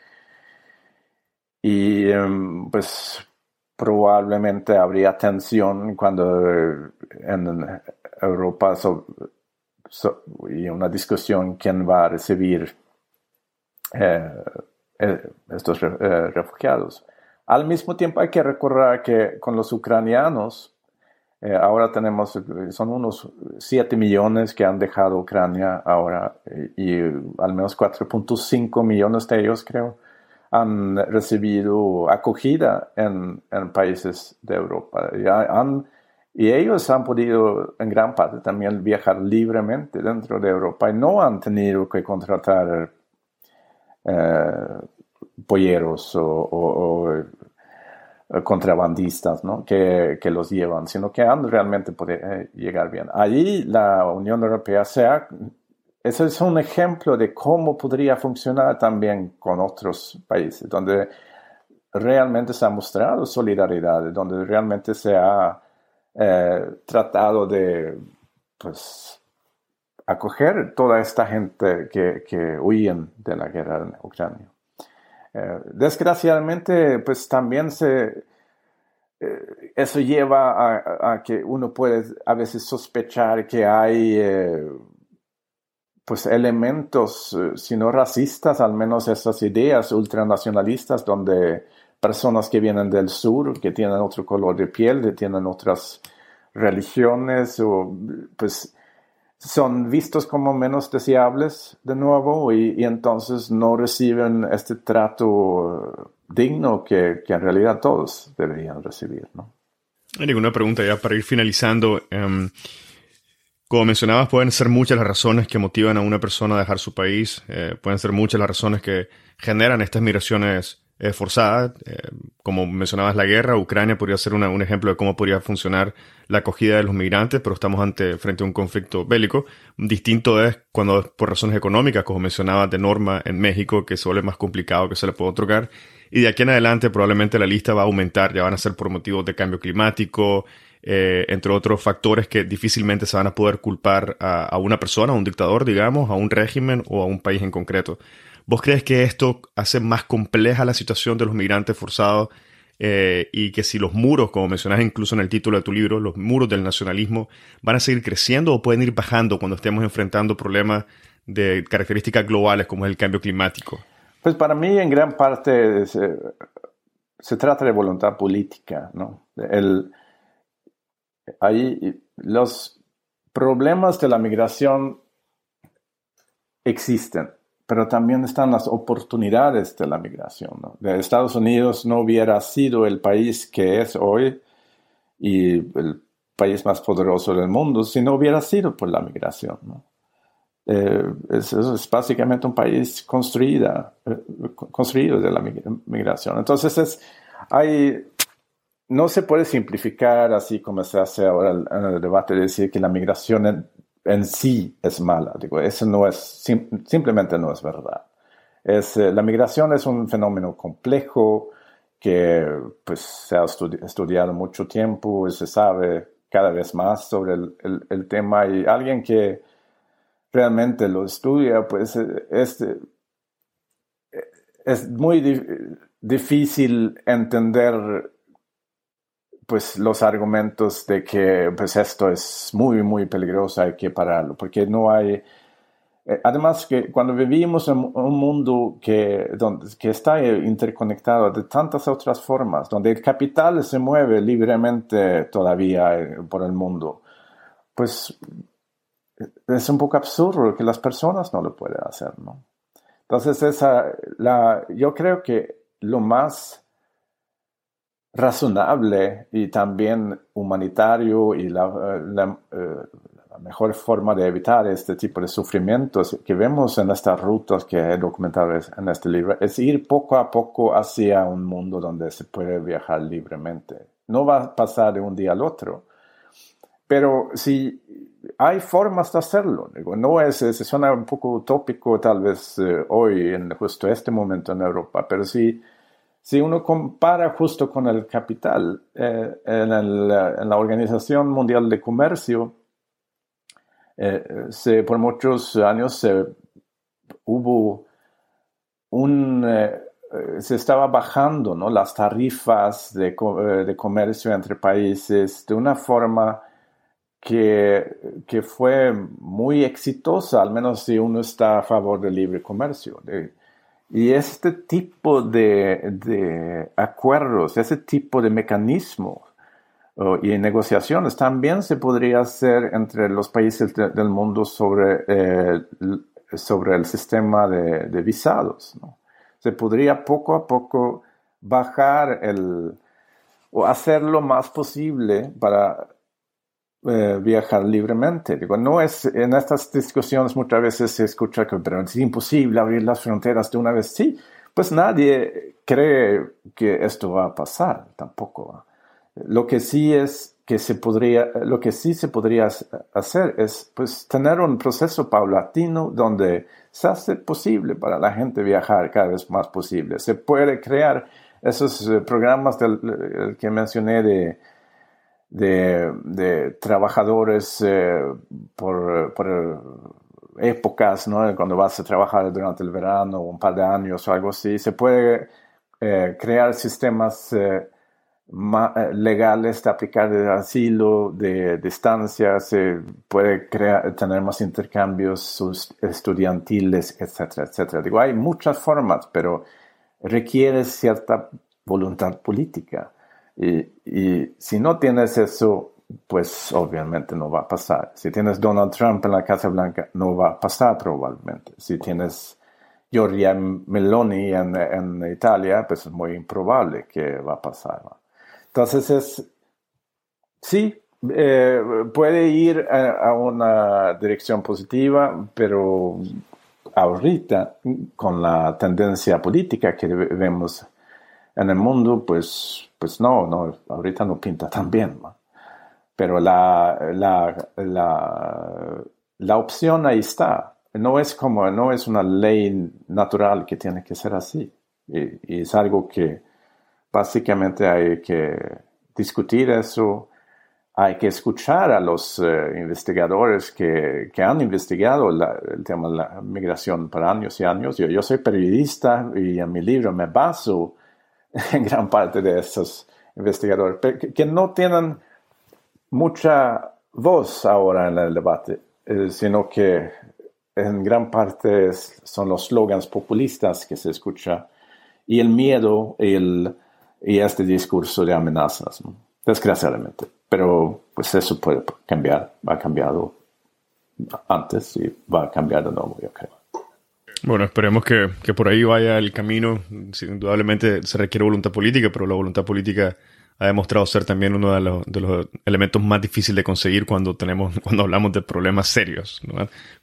y em, pues probablemente habría tensión cuando en Europa y una discusión quién va a recibir eh, eh, estos eh, refugiados. Al mismo tiempo hay que recordar que con los ucranianos, ahora tenemos, son unos 7 millones que han dejado Ucrania ahora y, al menos 4.5 millones de ellos creo han recibido acogida en, en países de Europa. Ya han y ellos han podido en gran parte también viajar libremente dentro de Europa y no han tenido que contratar eh, polleros o, eh, contrabandistas ¿no? que, que, los llevan, sino que han realmente podido eh, llegar bien. Allí la Unión Europea sea, eso es un ejemplo de cómo podría funcionar también con otros países, donde realmente se ha mostrado solidaridad, donde realmente se ha eh, tratado de pues, acoger toda esta gente que, que huyen de la guerra en Ucrania. Eh, desgraciadamente, pues también se, eh, eso lleva a, que uno puede a veces sospechar que hay pues elementos, si no racistas, al menos esas ideas ultranacionalistas donde personas que vienen del sur, que tienen otro color de piel, que tienen otras religiones, o, pues son vistos como menos deseables de nuevo y, entonces no reciben este trato digno que, en realidad todos deberían recibir. ¿no? Hay ninguna pregunta ya para ir finalizando. Em, como mencionabas, pueden ser muchas las razones que motivan a una persona a dejar su país, eh, pueden ser muchas las razones que generan estas migraciones eh, forzadas. Eh, como mencionabas, la guerra, Ucrania podría ser un ejemplo de cómo podría funcionar la acogida de los migrantes, pero estamos ante, frente a un conflicto bélico. Distinto es cuando por razones económicas, como mencionabas de norma en México, que se vuelve más complicado que se le puede otorgar. Y de aquí en adelante probablemente la lista va a aumentar, ya van a ser por motivos de cambio climático, eh, entre otros factores que difícilmente se van a poder culpar a, una persona, a un dictador, digamos, a un régimen o a un país en concreto. ¿Vos crees que esto hace más compleja la situación de los migrantes forzados eh, y que si los muros, como mencionas incluso en el título de tu libro, los muros del nacionalismo van a seguir creciendo o pueden ir bajando cuando estemos enfrentando problemas de características globales como es el cambio climático? Pues para mí en gran parte se, se trata de voluntad política, ¿no? Ahí los problemas de la migración existen, pero también están las oportunidades de la migración. De Estados Unidos no hubiera sido el país que es hoy y el país más poderoso del mundo si no hubiera sido por la migración. Eh, es, es, básicamente un país construida, eh, construido de la migración. Entonces es, hay no se puede simplificar así como se hace ahora en el debate de decir que la migración en, sí es mala. Digo, eso no es, simplemente no es verdad. Es, eh, la migración es un fenómeno complejo que pues, se ha estudiado mucho tiempo y se sabe cada vez más sobre el, tema y alguien que realmente lo estudia, pues eh, es, eh, es muy difícil entender pues los argumentos de que pues esto es muy muy peligroso hay que pararlo porque no hay eh, además que cuando vivimos en un mundo que, donde, que está interconectado de tantas otras formas donde el capital se mueve libremente todavía eh, por el mundo pues es un poco absurdo que las personas no lo puedan hacer no entonces esa la yo creo que lo más razonable y también humanitario y la, eh, eh, la, mejor forma de evitar este tipo de sufrimientos que vemos en estas rutas que he documentado en este libro es ir poco a poco hacia un mundo donde se puede viajar libremente. No va a pasar de un día al otro, pero si hay formas de hacerlo, digo, no es, se suena un poco utópico tal vez eh, hoy en justo este momento en Europa, pero si si uno compara justo con el capital, eh, en, la Organización Mundial de Comercio, eh, por muchos años hubo un, eh, se estaba bajando ¿no? las tarifas de, de, comercio entre países de una forma que, que, fue muy exitosa, al menos si uno está a favor del libre comercio. Y este tipo de, acuerdos, ese tipo de mecanismos y negociaciones también se podría hacer entre los países del mundo sobre, eh, sobre el sistema de, visados. Se podría poco a poco bajar el o hacer lo más posible para eh, viajar libremente. Digo, no es, en estas discusiones muchas veces se escucha que es imposible abrir las fronteras de una vez. Sí, pues nadie cree que esto va a pasar, tampoco. Lo que sí es que se podría, lo que sí se podría hacer es pues tener un proceso paulatino donde se hace posible para la gente viajar cada vez más posible. Se puede crear esos eh, programas que mencioné de de, trabajadores eh, por, épocas, ¿no? cuando vas a trabajar durante el verano, un par de años o algo así, se puede eh, crear sistemas eh, legales de aplicar de asilo, de distancia, se puede crear, tener más intercambios estudiantiles, etcétera, etcétera. Digo, hay muchas formas, pero requiere cierta voluntad política. Y, y si no tienes eso, pues obviamente no va a pasar. Si tienes Donald Trump en la Casa Blanca, no va a pasar probablemente. Si tienes Giorgia Meloni en, en Italia, pues es muy improbable que va a pasar. Entonces es, sí, eh, puede ir a, una dirección positiva, pero ahorita, con la tendencia política que vemos en el mundo, pues, pues no, no, ahorita no pinta tan bien. Pero la, la, la, la opción ahí está. No es como, no es una ley natural que tiene que ser así. y es algo que, básicamente hay que discutir eso, hay que escuchar a los eh, investigadores que, que, han investigado el tema de la migración por años y años. Yo soy periodista y en mi libro me baso en gran parte de esos investigadores, que, no tienen mucha voz ahora en el debate, eh, sino que en gran parte son los slogans populistas que se escucha y el miedo, el, y este discurso de amenazas, desgraciadamente. Pero pues eso puede cambiar, ha cambiado antes y va a cambiar de nuevo, yo creo. Bueno, esperemos que, que, por ahí vaya el camino. Indudablemente se requiere voluntad política, pero la voluntad política ha demostrado ser también uno de los, de los elementos más difíciles de conseguir cuando tenemos, cuando hablamos de problemas serios,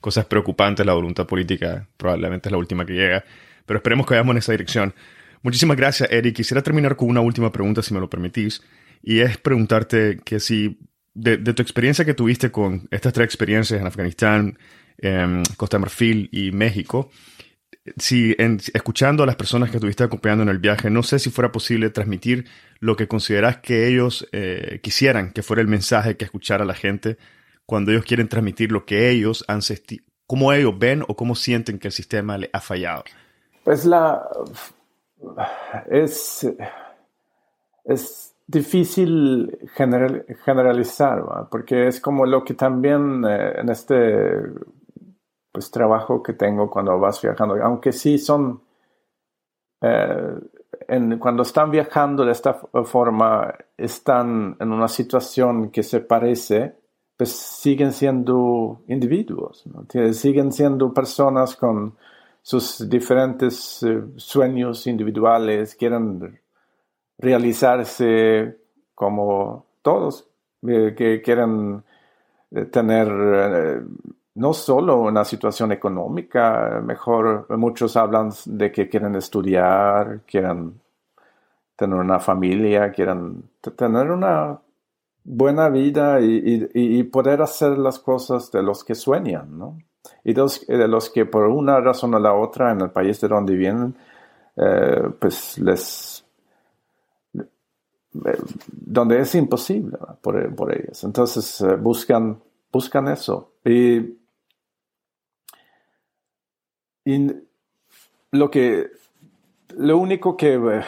cosas preocupantes. La voluntad política probablemente es la última que llega, pero esperemos que vayamos en esa dirección. Muchísimas gracias, Eric. Quisiera terminar con una última pregunta, si me lo permitís, y es preguntarte que si, de, tu experiencia que tuviste con estas tres experiencias en Afganistán, Costa de Marfil y México, si escuchando a las personas que estuviste acompañando en el viaje, no sé si fuera posible transmitir lo que consideras que ellos eh, quisieran que fuera el mensaje que escuchara la gente cuando ellos quieren transmitir lo que ellos han cómo ellos ven o cómo sienten que el sistema le ha fallado. Pues la es, es difícil generalizar, porque es como lo que también eh, en este pues, trabajo que tengo cuando vas viajando, aunque sí son, eh, cuando están viajando de esta forma, están en una situación que se parece, pues siguen siendo individuos, siguen siendo personas con sus diferentes eh, sueños individuales, quieren realizarse como todos, eh, que quieren tener no solo una situación económica mejor, muchos hablan de que quieren estudiar, quieren tener una familia, quieren tener una buena vida y, poder hacer las cosas de los que sueñan, ¿no? y de los que por una razón o la otra en el país de donde vienen, eh, pues les... Eh, donde es imposible por, ellos. Entonces eh, buscan, buscan eso. Y, y, lo que lo único que,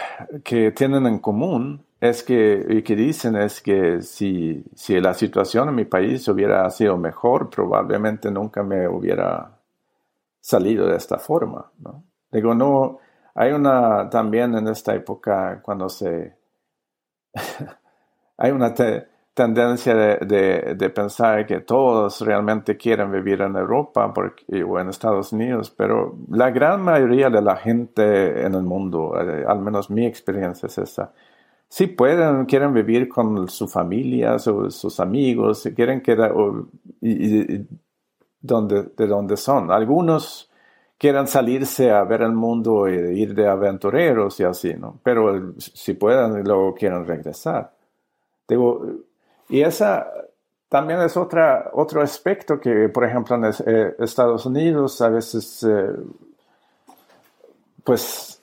que tienen en común es que, y que dicen es que si, si la situación en mi país hubiera sido mejor, probablemente nunca me hubiera salido de esta forma, ¿no? Digo, no, hay una también en esta época cuando se, hay una tendencia de, de, pensar que todos realmente quieren vivir en Europa o en Estados Unidos, pero la gran mayoría de la gente en el mundo, eh, al menos mi experiencia es esa, si pueden, quieren vivir con su familia, sus amigos, quieren quedar donde, de donde son. Algunos quieren salirse a ver el mundo e ir de aventureros y así, ¿no? Pero si pueden, luego quieren regresar. Digo, y esa también es otra, otro aspecto que, por ejemplo, en eh, Estados Unidos a veces, eh, pues,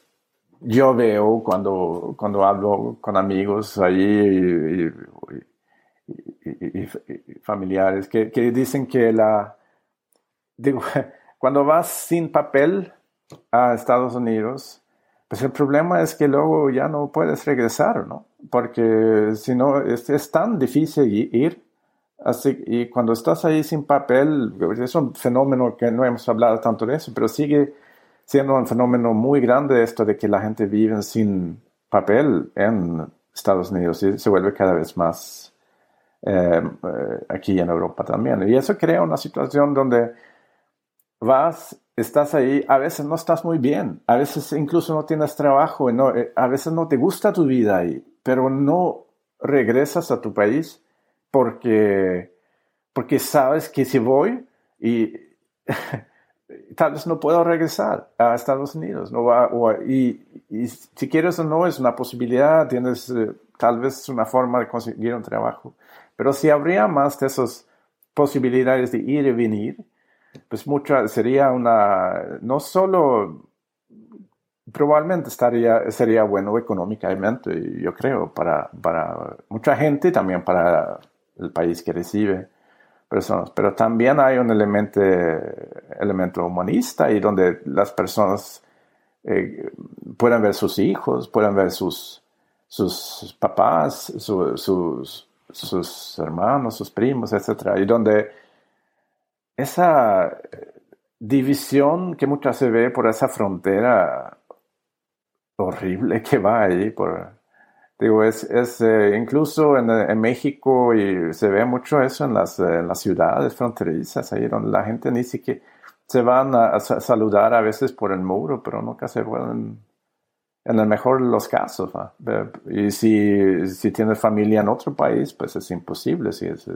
yo veo cuando, cuando hablo con amigos ahí y, familiares que, que, dicen que la, digo, cuando vas sin papel a Estados Unidos, pues el problema es que luego ya no puedes regresar, ¿no? Porque si no, es, es, tan difícil ir. Así, y cuando estás ahí sin papel, es un fenómeno que no hemos hablado tanto de eso, pero sigue siendo un fenómeno muy grande esto de que la gente vive sin papel en Estados Unidos y se vuelve cada vez más eh, eh, aquí en Europa también. Y eso crea una situación donde vas, estás ahí, a veces no estás muy bien, a veces incluso no tienes trabajo, eh, a veces no te gusta tu vida ahí, pero no regresas a tu país porque, porque sabes que si voy y tal vez no puedo regresar a Estados Unidos. No va, y, si quieres o no, es una posibilidad, tienes eh, tal vez una forma de conseguir un trabajo. Pero si habría más de esas posibilidades de ir y venir, pues mucha, sería una, no solo, probablemente estaría, sería bueno económicamente, yo creo, para, para mucha gente, también para el país que recibe personas, pero también hay un elemento, elemento humanista y donde las personas eh, pueden ver sus hijos, pueden ver sus, sus papás, sus, sus hermanos, sus primos, etc. Y donde esa división que muchas se ve por esa frontera horrible que va ahí por Digo, es, es eh, incluso en, en, México y se ve mucho eso en las, eh, las ciudades fronterizas, ahí donde la gente ni siquiera se van a, saludar a veces por el muro, pero nunca se vuelven, en el mejor de los casos. Y si, si tienes familia en otro país, pues es imposible si es,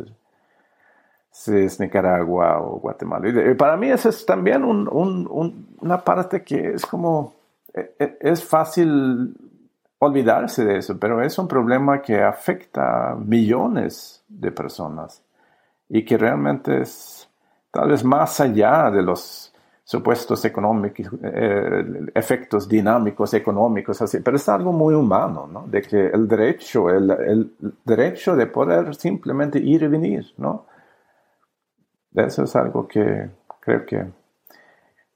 si es Nicaragua o Guatemala. Y para mí eso es también un, un, una parte que es como, e, e, es fácil olvidarse de eso, pero es un problema que afecta a millones de personas y que realmente es tal vez más allá de los supuestos económicos, eh, efectos dinámicos económicos, así, pero es algo muy humano, ¿no? De que el derecho, el, el derecho de poder simplemente ir y venir, ¿no? Eso es algo que creo que,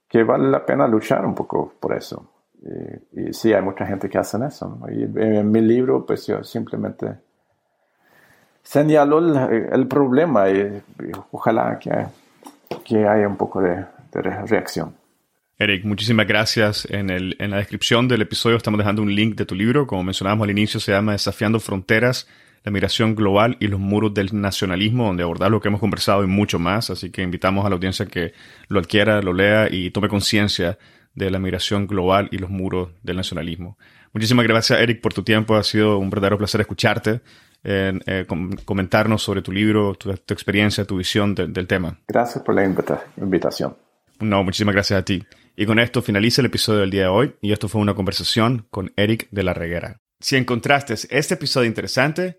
que vale la pena luchar un poco por eso. Y, sí, hay mucha gente que hace eso. Y en mi libro, pues yo simplemente señalo el, problema y, ojalá que, que, haya un poco de, reacción. Eric, muchísimas gracias. En, el, en la descripción del episodio estamos dejando un link de tu libro. Como mencionábamos al inicio, se llama Desafiando Fronteras, la migración global y los muros del nacionalismo, donde abordar lo que hemos conversado y mucho más. Así que invitamos a la audiencia que lo adquiera, lo lea y tome conciencia de la migración global y los muros del nacionalismo. Muchísimas gracias, Eric, por tu tiempo. Ha sido un verdadero placer escucharte, eh, comentarnos sobre tu libro, tu, experiencia, tu visión del tema. Gracias por la invitación. No, muchísimas gracias a ti. Y con esto finaliza el episodio del día de hoy y esto fue una conversación con Eric de la Reguera. Si encontraste este episodio interesante,